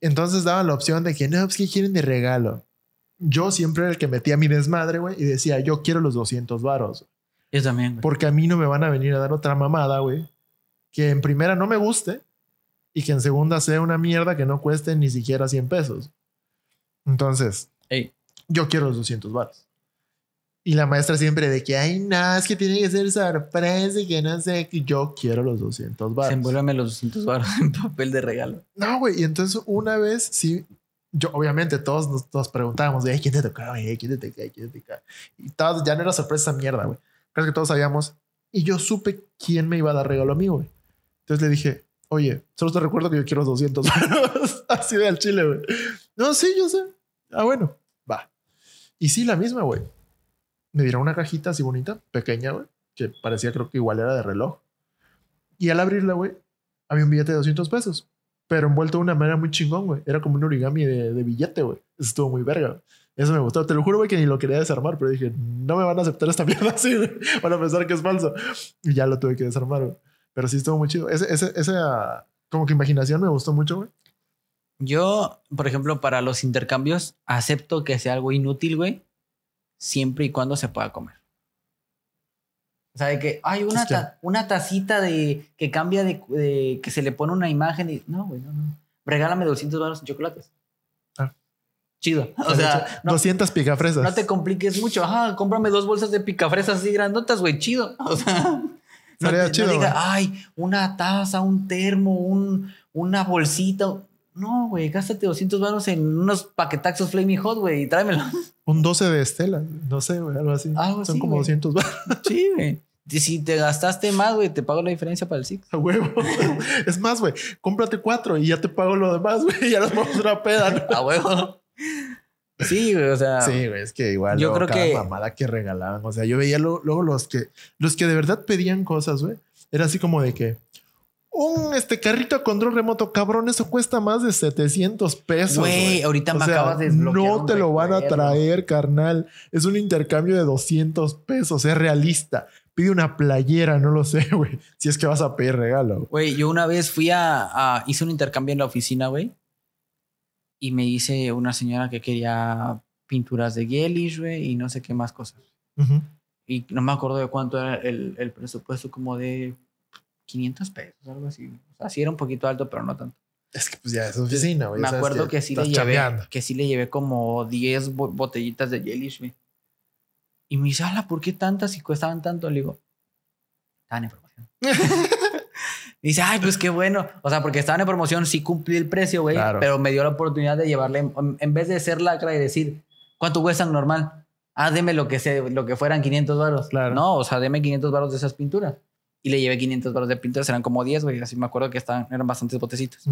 Entonces daban la opción de que, no, pues, ¿qué quieren de regalo? Yo siempre era el que metía mi desmadre, güey, y decía, yo quiero los 200 varos. Yo también, güey. Porque a mí no me van a venir a dar otra mamada, güey, que en primera no me guste y que en segunda sea una mierda que no cueste ni siquiera 100 pesos. Entonces, Ey, yo quiero los 200 varos. Y la maestra siempre de que, ay, no, es que tiene que ser sorpresa y que no sé, que yo quiero los 200 varos. envuélveme los 200 baros en papel de regalo. No, güey. Y entonces una vez sí, yo obviamente todos nos, nos preguntábamos, de, "Ay, ¿quién te tocaba? güey? ¿Quién te tocaba? ¿Quién te tocaba? Y todos, ya no era sorpresa esa mierda, güey. Creo que todos sabíamos. Y yo supe quién me iba a dar regalo a mí, güey. Entonces le dije, oye, solo te recuerdo que yo quiero 200 varos. (laughs) Así de al chile, güey. No, sí, yo sé. Ah, bueno, va. Y sí, la misma, güey. Me dieron una cajita así bonita, pequeña, güey, que parecía creo que igual era de reloj. Y al abrirla, güey, había un billete de 200 pesos, pero envuelto de una manera muy chingón, güey. Era como un origami de, de billete, güey. Eso estuvo muy verga. güey. Eso me gustó. Te lo juro, güey, que ni lo quería desarmar, pero dije, no me van a aceptar esta (laughs) mierda así, güey. Van a pensar que es falso. Y ya lo tuve que desarmar, güey. Pero sí estuvo muy chido. Ese, ese, esa como que imaginación me gustó mucho, güey. Yo, por ejemplo, para los intercambios, acepto que sea algo inútil, güey, siempre y cuando se pueda comer. O sea, de que hay una, ta- una tacita de que cambia de, de- que se le pone una imagen y no, güey, no, no. Regálame 200 dólares en chocolates. Ah. Chido. O sea, no, 200 picafresas. no te compliques mucho. Ajá, cómprame dos bolsas de picafresas así grandotas, güey, chido. O sea, Estaría no chido, diga, güey. ay, una taza, un termo, un, una bolsita. No, güey, gástate 200 baros en unos paquetaxos Flaming Hot, güey, y tráemelo. Un 12 de Estela. No sé, güey, algo así. Algo Son así, como güey. 200 baros Sí, güey. Si te gastaste más, güey, te pago la diferencia para el Six. a huevo. (laughs) es más, güey, cómprate cuatro y ya te pago lo demás, güey. Ya nos vamos a una peda, ¿no? A huevo. Sí, güey, o sea. Sí, güey, es que igual Yo luego creo cada que- mamada que regalaban. O sea, yo veía lo- luego los que los que de verdad pedían cosas, güey. Era así como de que un este carrito a control remoto, cabrón, eso cuesta más de 700 pesos. Güey, ahorita O me sea, acabas de No te lo van a traer, carnal. Es un intercambio de 200 pesos, es realista. Pide una playera, no lo sé, güey. Si es que vas a pedir regalo. Güey, yo una vez fui a, a- hice un intercambio en la oficina, güey. Y me dice una señora que quería pinturas de Gelish, güey, y no sé qué más cosas. Ujú. Y no me acuerdo de cuánto era el, el presupuesto, como de 500 pesos, algo así. O sea, sí era un poquito alto, pero no tanto. Es que pues ya es oficina, güey. me sabes acuerdo que, sí le llevé, que sí le llevé como 10 bo- botellitas de Gelish, güey. Y me dice, ala, ¿por qué tantas y cuestaban tanto? Le digo, estaban en promoción. (laughs) Y dice, ay, pues qué bueno. O sea, porque estaban en promoción, sí cumplí el precio, güey. Claro. Pero me dio la oportunidad de llevarle, en, vez de ser lacra y decir, ¿cuánto cuestan normal? Ah, deme lo que, se, lo que fueran 500 varos. Claro. No, o sea, deme 500 varos de esas pinturas. Y le llevé 500 varos de pinturas, eran como 10, güey. Así me acuerdo que estaban, eran bastantes botecitos.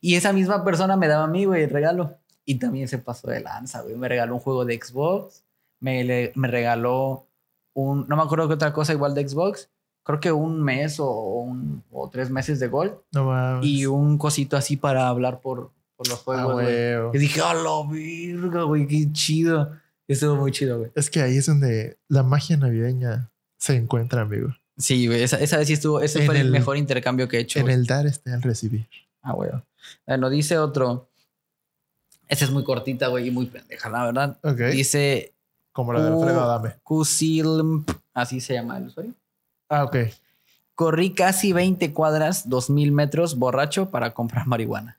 Y esa misma persona me daba a mí, güey, el regalo. Y también se pasó de lanza, güey. Me regaló un juego de Xbox. Me, le- me regaló un. No me acuerdo qué otra cosa igual de Xbox. Creo que un mes o, un- o tres meses de Gold. No mames. Y un cosito así para hablar por, por los Ah, juegos, güey. huevo. y dije, ¡a la virga, güey! ¡Qué chido! Estuvo muy chido, güey. Es que ahí es donde la magia navideña se encuentra, amigo. Sí, güey. Esa, esa vez sí estuvo. Ese En fue el, el- mejor intercambio que he hecho. En güey. el dar está el recibir. Ah, güey. Bueno, dice otro. Esta es muy cortita, güey, y muy pendeja, la verdad. Ok. Dice Como la de Alfredo Adame. Kusilmp, así se llama el usuario. Ah, ok. Corrí casi 20 cuadras, 2000 metros borracho para comprar (laughs) marihuana.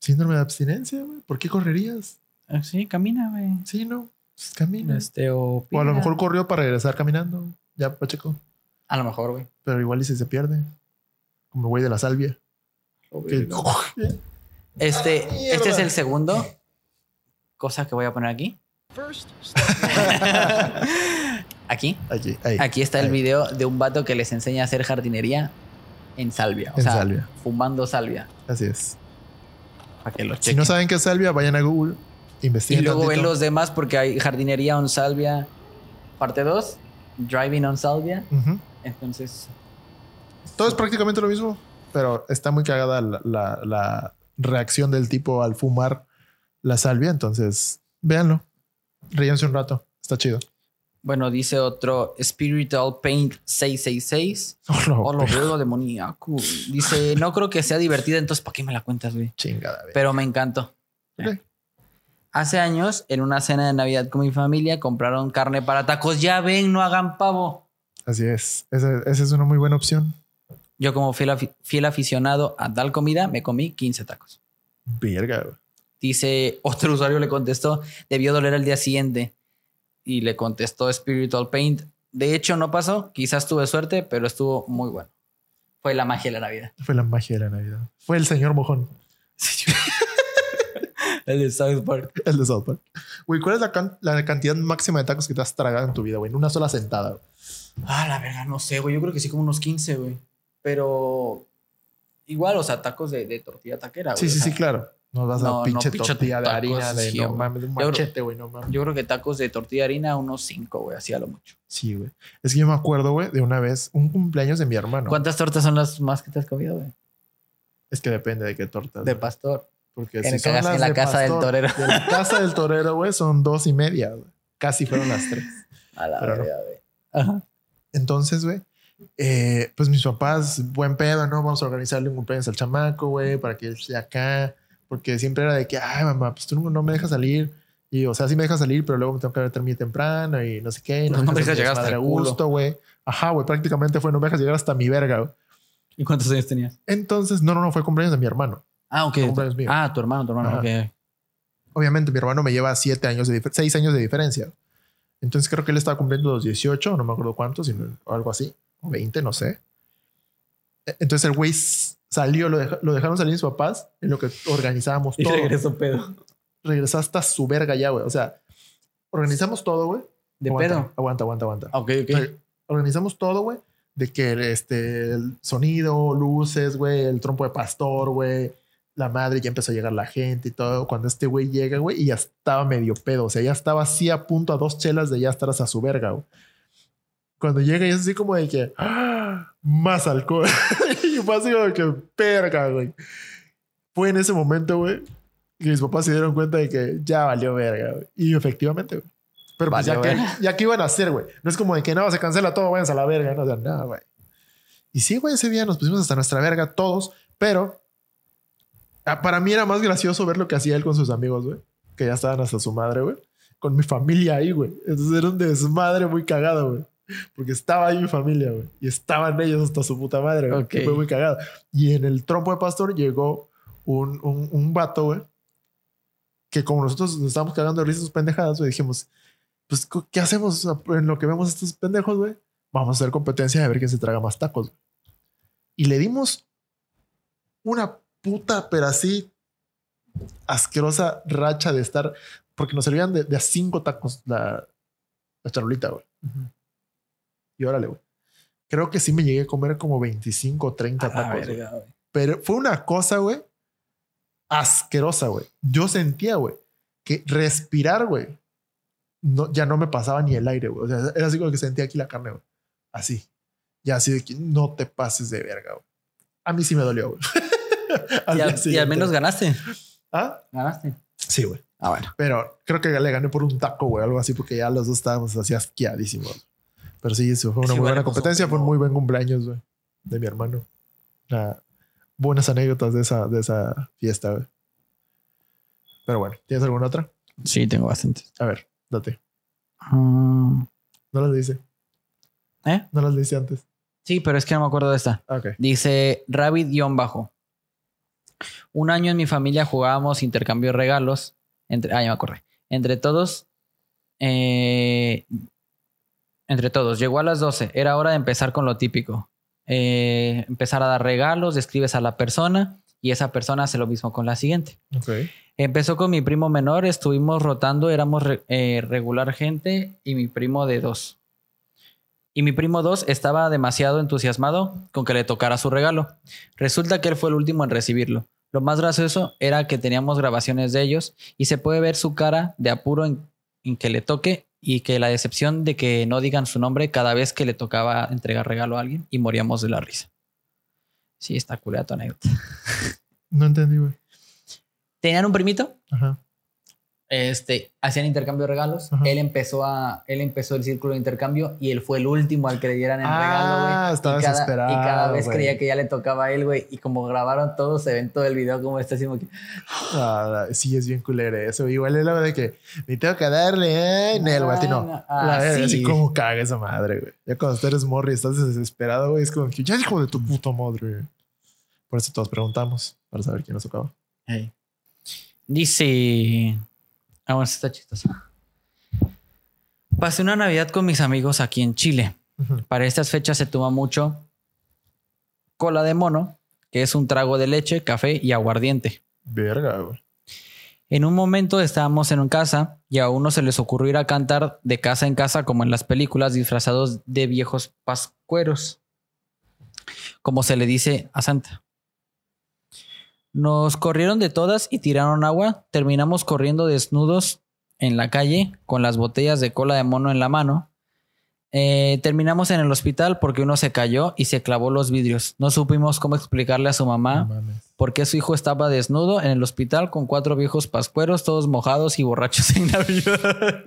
Síndrome de abstinencia, güey. ¿Por qué correrías? Ah, Sí, camina, güey. Sí, no. Pues camina. Este, o, O a lo mejor corrió para regresar caminando. Ya, Pacheco. A lo mejor, güey. Pero igual y si se pierde. Como el güey de la salvia. Que- Este, Mierda. este es el segundo. Cosa que voy a poner aquí. (laughs) aquí. Aquí, ahí. Aquí está el video de un vato que les enseña a hacer jardinería en salvia. O En sea, salvia. fumando salvia. Así es. Para que Si chequen. no saben qué es salvia, vayan a Google. y Investiguen. luego ven los demás porque hay jardinería on salvia. Parte 2. Driving on salvia. Entonces, Todo es prácticamente lo mismo. Pero está muy cagada la, la- la reacción del tipo al fumar la salvia. Entonces, véanlo. Ríanse un rato. Está chido. bueno, dice otro Spiritual Paint 666. Oh, Oh, lo veo demoníaco. Dice, no creo que sea divertida, entonces ¿para qué me la cuentas, güey? Chingada, güey. Pero me encantó. Hace años, en una cena de Navidad con mi familia, compraron carne para tacos. Ya ven, no hagan pavo. Así es. Esa, esa es una muy buena opción. Yo, como fiel aficionado a tal comida, me comí 15 tacos. Verga, güey. Dice, (laughs) otro usuario le contestó, debió doler al día siguiente. Y le contestó Spiritual Paint. De hecho, no pasó. Quizás tuve suerte, pero estuvo muy bueno. Fue la magia de la Navidad. Fue la magia de la Navidad. Fue el señor mojón. (laughs) El de South Park. El de South Park. Güey, ¿cuál es la, can- la cantidad máxima de tacos que te has tragado en tu vida, güey? En una sola sentada. güey? Ah, la verdad, no sé, güey. Yo creo que sí, como unos 15, güey. Pero igual, o sea, tacos de, de tortilla taquera, güey. Sí, o sí, sea, sí, claro. No vas no, a pinche no, pinche tortilla de harina de sí, no mames, de un machete, güey, no mames. Yo creo que tacos de tortilla de harina, unos 5, güey, así a lo mucho. Sí, güey. Es que yo me acuerdo, güey, de una vez, un cumpleaños de mi hermano. ¿Cuántas tortas son las más que te has comido, güey? Es que depende de qué torta. De pastor. Porque En, si son las en la de casa del torero. De la (laughs) casa del torero, güey, son dos y media, güey. Casi fueron las tres. A la verga, güey. Ajá. Entonces, güey, eh, pues mis papás, buen pedo, ¿no? Vamos a organizarle un cumpleaños al chamaco, güey, para que él esté acá. Porque siempre era de que, ay, mamá, pues tú no, no me dejas salir. Y, o sea, sí me dejas salir, pero luego me tengo que levantar muy temprano y no sé qué. y No me dejas llegar hasta el gusto, güey. Ajá, güey, prácticamente fue, no me dejas llegar hasta mi verga, güey. ¿Y cuántos años tenías? Entonces, no, no, no, fue cumpleaños de mi hermano. Ah, ok. No, cumpleaños mío. Ah, tu hermano, tu hermano. Ajá. ok. Obviamente, mi hermano me lleva siete años de seis años de diferencia. Entonces, creo que él estaba cumpliendo los 18, no me acuerdo cuántos, sino algo así, o 20, no sé. E- Entonces, el güey salió, lo, deja- lo dejaron salir mis papás en lo que organizábamos Y todo. regresó pedo. Regresó hasta su verga ya, güey. O sea, organizamos todo, güey. De Aguanta, pedo. Aguanta, aguanta, aguanta. Ok, ok. Re- Organizamos todo, güey. De que este, el sonido, luces, güey, el trompo de pastor, güey. La madre ya empezó a llegar la gente y todo. Cuando este güey llega, güey, y ya estaba medio pedo. O sea, ya estaba así a punto a dos chelas de ya estar hasta su verga, güey. Cuando llega y es así como de que ¡ah! Más alcohol. (laughs) y fue así como que verga, güey. Fue en ese momento, güey, que mis papás se dieron cuenta de que ya valió verga, güey. Y efectivamente, güey. Pero pues ya que, ya que iban a hacer, güey. No es como de que no, se cancela todo, váyanse a la verga. No, o sea, nada, güey. Y sí, güey, ese día nos pusimos hasta nuestra verga todos, pero ah, para mí era más gracioso ver lo que hacía él con sus amigos, güey. Que ya estaban hasta su madre, güey. Con mi familia ahí, güey. Entonces era un desmadre muy cagado, güey. Porque estaba ahí mi familia, güey. Y estaban ellos hasta su puta madre, güey. Ok. Y Fue muy cagado. Y en el trompo de pastor llegó un, un, un vato, güey. Que como nosotros nos estábamos cagando de risas sus pendejadas, güey, dijimos, pues, ¿qué hacemos en lo que vemos a estos pendejos, güey? Vamos a hacer competencia de ver quién se traga más tacos. Y le dimos una puta, pero así asquerosa racha de estar, porque nos servían de, de a cinco tacos la, la charolita, güey. Y órale, güey. Creo que sí me llegué a comer como 25 o 30 A tacos. güey. verga, güey. Pero fue una cosa, güey, asquerosa, güey. Yo sentía, güey, que respirar, güey, no, ya no me pasaba ni el aire, güey. O sea, era así como que sentía aquí la carne, güey. Así. Ya así de que no te pases de verga, güey. A mí sí me dolió, güey. (laughs) Al y, al, y, al, menos ganaste. ¿Ah? Ganaste. Sí, güey. Ah, bueno. Pero creo que le gané por un taco, güey, algo así, porque ya los dos estábamos así asqueadísimos. Pero sí, eso fue una muy buena competencia. Fue un muy buen cumpleaños, güey, de mi hermano. buenas anécdotas de esa, de esa fiesta, güey. Pero bueno, ¿tienes alguna otra? Sí, tengo bastantes. A ver, date. Mm. No las dice. ¿Eh? No las dice antes. Sí, pero es que no me acuerdo de esta. Ok. Dice Rabbit-bajo. Un año en mi familia jugábamos intercambio de regalos. Entre, ah, ya me acordé. Entre todos. Eh, entre todos. Llegó a las 12. Era hora de empezar con lo típico. Eh, empezar a dar regalos, describes a la persona y esa persona hace lo mismo con la siguiente. Okay. Empezó con mi primo menor, estuvimos rotando, éramos eh, regular gente y mi primo de dos. Y mi primo dos estaba demasiado entusiasmado con que le tocara su regalo. Resulta que él fue el último en recibirlo. Lo más gracioso era que teníamos grabaciones de ellos y se puede ver su cara de apuro en, en que le toque y que la decepción de que no digan su nombre cada vez que le tocaba entregar regalo a alguien y moríamos de la risa. Sí, está culera tu anécdota. No entendí, güey. Tenían un primito. Ajá. Este, hacían intercambio de regalos. Él empezó a, él empezó el círculo de intercambio y él fue el último al que le dieran el Ah, regalo, güey. estaba y cada, desesperado, Y cada vez creía que ya le tocaba a él, güey. Y como grabaron todo, se ven todo el video como está haciendo que. Ah, sí, es bien culero eso. Igual es la de que ni tengo que darle, eh, Nel, güey, a ti no. Ah, ah, la verga, sí. así como caga esa madre, güey. Ya cuando tú eres morri y estás desesperado, güey, es como que ya hijo de tu puta madre. güey. Por eso todos preguntamos para saber quién nos tocaba. Hey. Dice. Ah, bueno, está chistosa. Pasé una Navidad con mis amigos aquí en Chile. Para estas fechas se toma mucho cola de mono, que es un trago de leche, café y aguardiente. Verga, güey. En un momento estábamos en casa y a uno se les ocurrió ir a cantar de casa en casa como en las películas disfrazados de viejos pascueros, como se le dice a Santa. Nos corrieron de todas y tiraron agua. Terminamos corriendo desnudos en la calle con las botellas de cola de mono en la mano. Eh, terminamos en el hospital porque uno se cayó y se clavó los vidrios. No supimos cómo explicarle a su mamá No por qué su hijo estaba desnudo en el hospital con cuatro viejos pascueros, todos mojados y borrachos (laughs) en Navidad.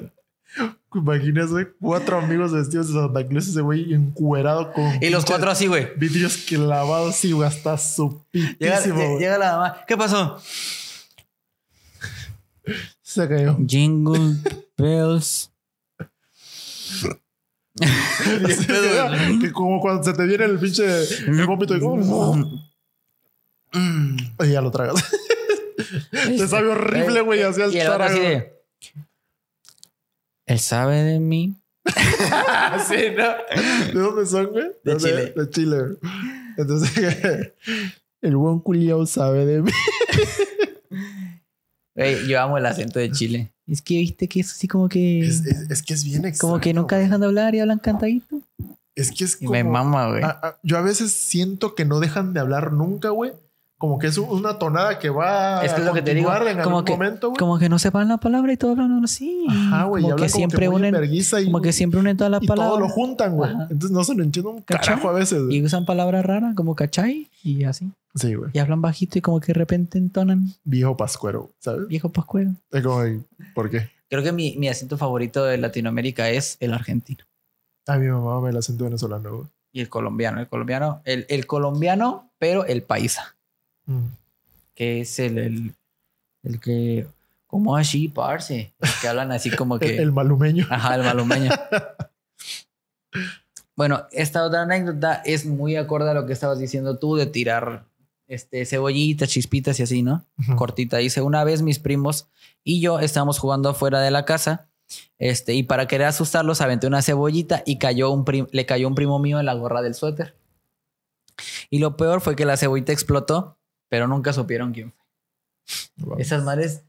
Imaginas, güey, cuatro amigos vestidos de Santa Claus, ese güey encuerado con y los cuatro así, güey. vidrios clavados y güey, hasta su Llega, güey. llega la mamá. ¿Qué pasó? Se cayó. Jingle bells. (laughs) Que, que como cuando se te viene el pinche el vómito y como Mm. y ya lo tragas. Te sabe horrible, güey, así al Y el de, Él sabe de mí. (laughs) sí, ¿no? ¿De dónde son, güey? De. Chile. De Chile. Entonces, (laughs) el buen culiao sabe de mí. (laughs) Güey, yo amo el acento de Chile. Es que viste que es así como que. Es, es- es que es bien extraño. como que nunca dejan de hablar y hablan cantadito. Es que es Y como... me mama, güey. Yo a veces siento que no dejan de hablar nunca, güey. Como que es un- una tonada que va Es que es a lo que te digo, en como algún que- momento, güey. Como que no sepan la palabra y todo hablan así. Ajá, güey. Como que siempre unen. enverguiza y, Como que siempre unen todas las y todo palabras. lo juntan, güey. Entonces no se lo entiende un ¿Cachai? carajo a veces. Y usan palabras raras como cachai y así. Sí, güey. Y hablan bajito y como que de repente entonan Viejo pascuero, ¿sabes? viejo pascuero. Es como, ¿por qué? Creo que mi, mi acento favorito de Latinoamérica es el argentino A mi mamá me el acento venezolano, güey. y el colombiano. El colombiano, el, el colombiano, pero el paisa, Mm. que es el, el, el que, como así, parce, que hablan así como que. El, (laughs) el malumeño. Ajá, el malumeño. (laughs) bueno, esta otra anécdota es muy acorde a lo que estabas diciendo tú de tirar este, cebollitas, chispitas y así, ¿no? Cortita. Dice, una vez mis primos y yo estábamos jugando afuera de la casa. Este, y para querer asustarlos, aventé una cebollita y cayó un le cayó un primo mío en la gorra del suéter. Y lo peor fue que la cebollita explotó, pero nunca supieron quién fue. Wow. Esas madres,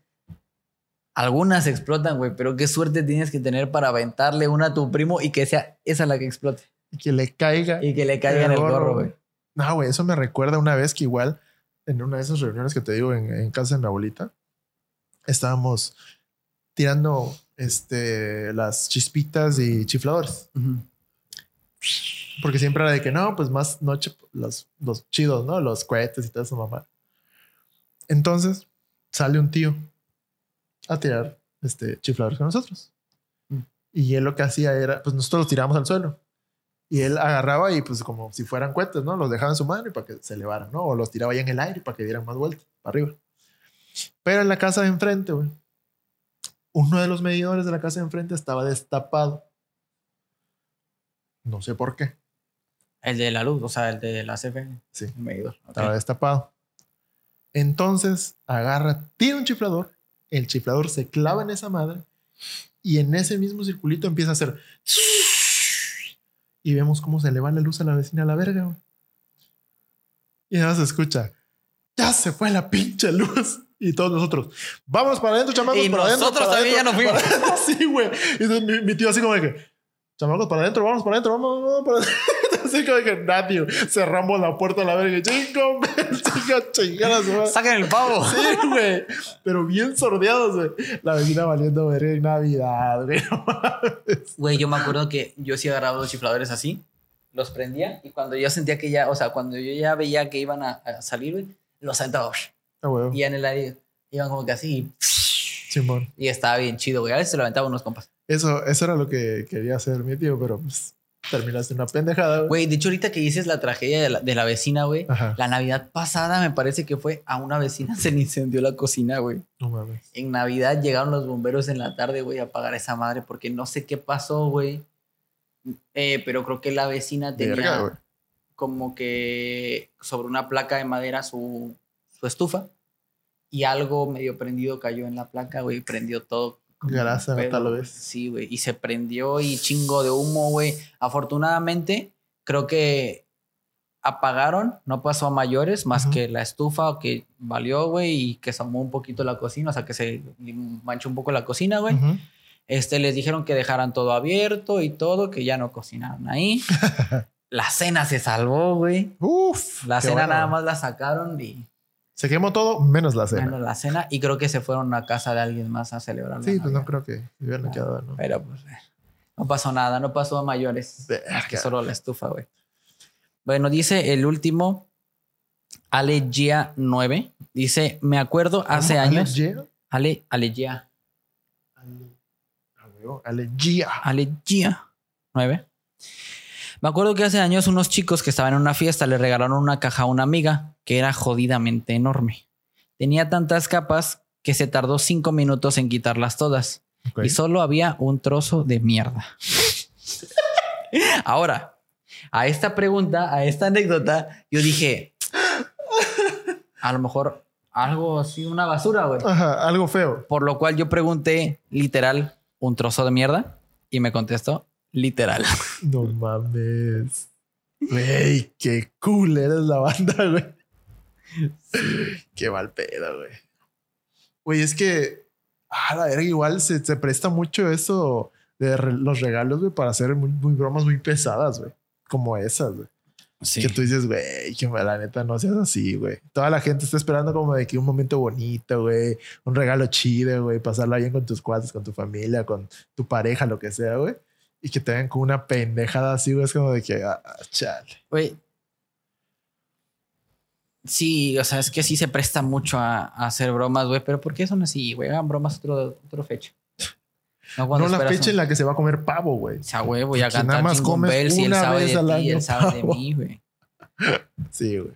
algunas explotan, güey, pero qué suerte tienes que tener para aventarle una a tu primo y que sea esa la que explote Y que le caiga. y que le caiga en el gorro, güey. No, güey, eso me recuerda una vez que igual en una de esas reuniones que te digo en, en casa de mi abuelita, estábamos tirando este, las chispitas y chifladores. Porque siempre era de que no, pues más noche, los, los chidos, ¿no? Los cohetes y toda esa mamá. Entonces sale un tío a tirar este, chifladores con nosotros. Mm. Y él lo que hacía era, pues nosotros los tiramos al suelo. Y él agarraba y pues como si fueran cohetes, ¿no? Los dejaba en su mano y para que se elevaran, ¿no? O los tiraba ahí en el aire para que dieran más vueltas para arriba. Pero en la casa de enfrente, güey, uno de los medidores de la casa de enfrente estaba destapado. No sé por qué. El de la luz, o sea, el de la CFE. Sí. El medidor. Estaba destapado. Entonces agarra, tira un chiflador, el chiflador se clava en esa madre y en ese mismo circulito empieza a hacer. Y vemos cómo se le va la luz a la vecina a la verga. güey. Y nada más se escucha. Ya se fue la pinche luz. Y todos nosotros, vámonos para adentro, chamacos, Y para adentro. nosotros también ya nos fuimos. para adentro". (laughs) Sí, güey. Y entonces mi, mi tío así como de que, chamacos, para adentro, vamos para adentro, vamos, vamos para adentro. Así como que, tío, cerramos la puerta a la verga. Chingo, chingo, chingada su madre. Saquen el pavo. Sí, güey. Pero bien sordeados, güey. La vecina valiendo verga en Navidad, güey. Güey, yo me acuerdo que yo sí agarraba los chifladores así, los prendía y cuando yo sentía que ya, o sea, cuando yo ya veía que iban a, a salir, güey, los aventaba. Ah, güey. Y en el aire iban como que así. Simón. Y estaba bien chido, güey. A veces se lo aventaba unos compas. Eso, eso era lo que quería hacer mi tío, pero pues terminaste una pendejada, güey. Güey, de hecho, ahorita que dices la tragedia de la, de la vecina, güey, la Navidad pasada me parece que fue a una vecina (laughs) se le incendió la cocina, güey. No mames. En Navidad llegaron los bomberos en la tarde, güey, a apagar esa madre porque no sé qué pasó, güey. Eh, pero creo que la vecina tenía Verga, como que sobre una placa de madera su, su estufa y algo medio prendido cayó en la placa, güey, prendió todo. Grasa, tal vez. Sí, güey, y se prendió y chingo de humo, güey. Afortunadamente, creo que apagaron, no pasó a mayores, más que la estufa que valió, güey, y que se ahumó un poquito la cocina, o sea, que se manchó un poco la cocina, güey. Este, les dijeron que dejaran todo abierto y todo, que ya no cocinaron ahí. (laughs) la cena se salvó, güey. Uf. La cena bueno. nada más la sacaron y Se quemó todo menos la cena. menos la cena. Y creo que se fueron a casa de alguien más a celebrar. sí, pues no creo que hubieran quedado, ¿no? Pero pues eh, no pasó nada, no pasó a mayores. Más que solo la estufa, güey. Bueno, dice el último, Alegia 9. Dice, me acuerdo hace años. ¿Alergia? Ale, Alegia. Ale- ah, güey, Alergia. Alegia 9. Me acuerdo que hace años unos chicos que estaban en una fiesta le regalaron una caja a una amiga que era jodidamente enorme. Tenía tantas capas que se tardó cinco minutos en quitarlas todas. Y solo había un trozo de mierda. (laughs) Ahora, a esta pregunta, a esta anécdota, yo dije, a lo mejor algo así, una basura, güey. Ajá, algo feo. Por lo cual yo pregunté literal un trozo de mierda y me contestó literal. (laughs) No mames. Güey, qué cool eres la banda, (laughs) güey. Qué mal pedo, güey. Güey, es que, ah, la verga, igual se, se presta mucho eso de re- los regalos, güey, para hacer muy, muy bromas muy pesadas, güey. Como esas, güey. Sí. Que tú dices, güey, que la neta no seas así, güey. Toda la gente está esperando como de que un momento bonito, güey. Un regalo chido, güey. Pasarla bien con tus cuates, con tu familia, con tu pareja, lo que sea, güey. Y que te vean con una pendejada así, güey. Es como de que, ah, chale. Güey. Sí, o sea, es que sí se presta mucho a, a hacer bromas, güey. Pero ¿por qué son así, güey? Hagan bromas otro, otro fecha. No, la fecha un- en la que se va a comer pavo, güey. O sea, güey, voy a Porque cantar nada más comes Bells y él sabe de ti, él sabe de mí, güey. (laughs) Sí, güey.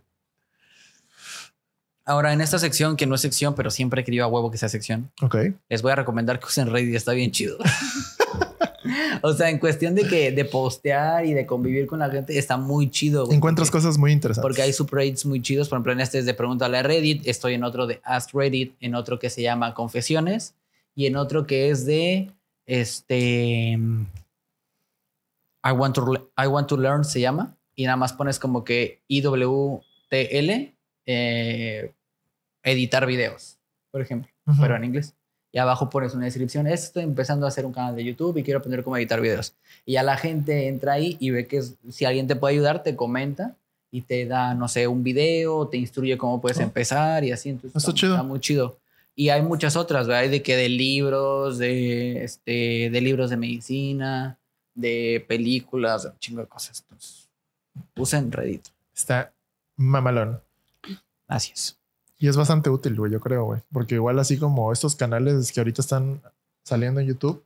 Ahora, en esta sección, que no es sección, pero siempre he querido a huevo que sea sección, Ok. les voy a recomendar que usen Reddit, está bien chido. (laughs) (laughs) o sea, en cuestión de que de postear y de convivir con la gente, está muy chido. güey, Encuentras porque- cosas muy interesantes. Porque hay subreddits muy chidos. Por ejemplo, en este es de Pregúntale a Reddit. Estoy en otro de Ask Reddit. En otro que se llama Confesiones. Y en otro que es de este. I want to, I want to learn se llama. Y nada más pones como que IWTL. eh, editar videos, por ejemplo. Pero en inglés. Y abajo pones una descripción. Estoy empezando a hacer un canal de YouTube y quiero aprender cómo editar videos. Y ya la gente entra ahí y ve que es- si alguien te puede ayudar, te comenta y te da, no sé, un video, te instruye cómo puedes Oh. empezar y así. Entonces Está chido. Está muy chido. Y hay muchas otras, ¿verdad? Hay de que de libros, de, este, de libros de medicina, de películas, un chingo de cosas. Entonces, usen Reddit. Está mamalón. Gracias. Y es bastante útil, güey, yo creo, güey. Porque igual así como estos canales que ahorita están saliendo en YouTube,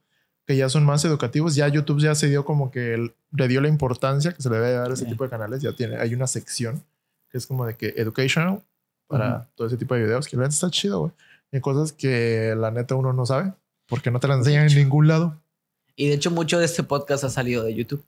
que ya son más educativos, ya YouTube ya se dio como que el- le dio la importancia que se le debe dar a ese Sí. tipo de canales. Ya tiene, hay una sección que es como de que educational para todo ese tipo de videos, que neta está chido, güey. Hay cosas que la neta uno no sabe porque no te la enseñan en ningún lado. Y de hecho, mucho de este podcast ha salido de YouTube.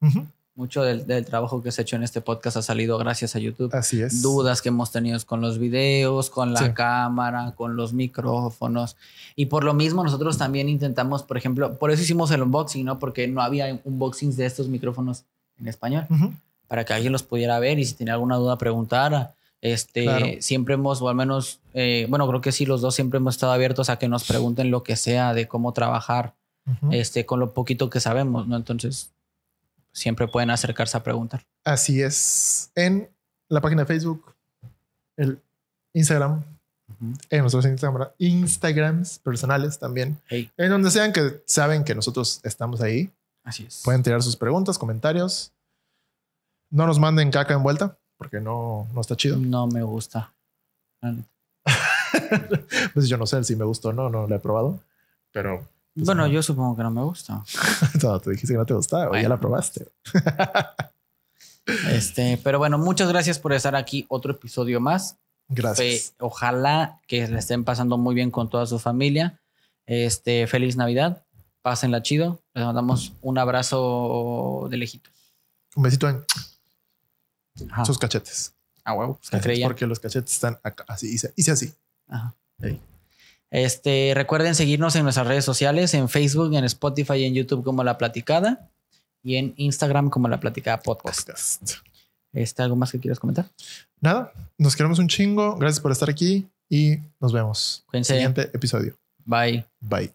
Ujú. Mucho del, del trabajo que se ha hecho en este podcast ha salido gracias a YouTube. Así es. dudas que hemos tenido con los videos, con la Sí. cámara, con los micrófonos. Y por lo mismo nosotros también intentamos, por ejemplo, por eso hicimos el unboxing, ¿no? Porque no había unboxings de estos micrófonos en español, Ujú. para que alguien los pudiera ver y si tenía alguna duda preguntara. Este, Claro. siempre hemos, o al menos, eh, bueno, creo que sí, los dos siempre hemos estado abiertos a que nos pregunten lo que sea de cómo trabajar, Ujú. este, con lo poquito que sabemos, ¿no? Entonces, siempre pueden acercarse a preguntar. Así es. En la página de Facebook, el Instagram, en nuestros Instagram, Instagrams personales también. Hey, En donde sean que saben que nosotros estamos ahí. así es. Pueden tirar sus preguntas, comentarios. No nos manden caca envuelta porque no, no está chido. No me gusta. (laughs) Pues yo no sé si me gustó o no, no lo he probado. Pero bueno, no. yo supongo que no me gusta. (laughs) No, tú dijiste que no te gustaba, güey, ya Bueno. la probaste. (laughs) Este, pero bueno, muchas gracias por estar aquí. Otro episodio más. Gracias. Fe- ojalá que le estén pasando muy bien con toda su familia. Este, feliz Navidad. Pásenla chido. Les mandamos un abrazo de lejitos. Un besito en Ajá. sus cachetes. Ah, huevo. pues, ¿qué creían? Porque los cachetes están acá, así, hice, hice así. Ajá. Ey. Este, recuerden seguirnos en nuestras redes sociales, en Facebook, en Spotify y en YouTube como La Platicada y en Instagram como La Platicada Podcast. Podcast. Este, ¿Algo más que quieras comentar? Nada, nos queremos un chingo. Gracias por estar aquí y nos vemos. Cuídense. Siguiente episodio. Bye. Bye.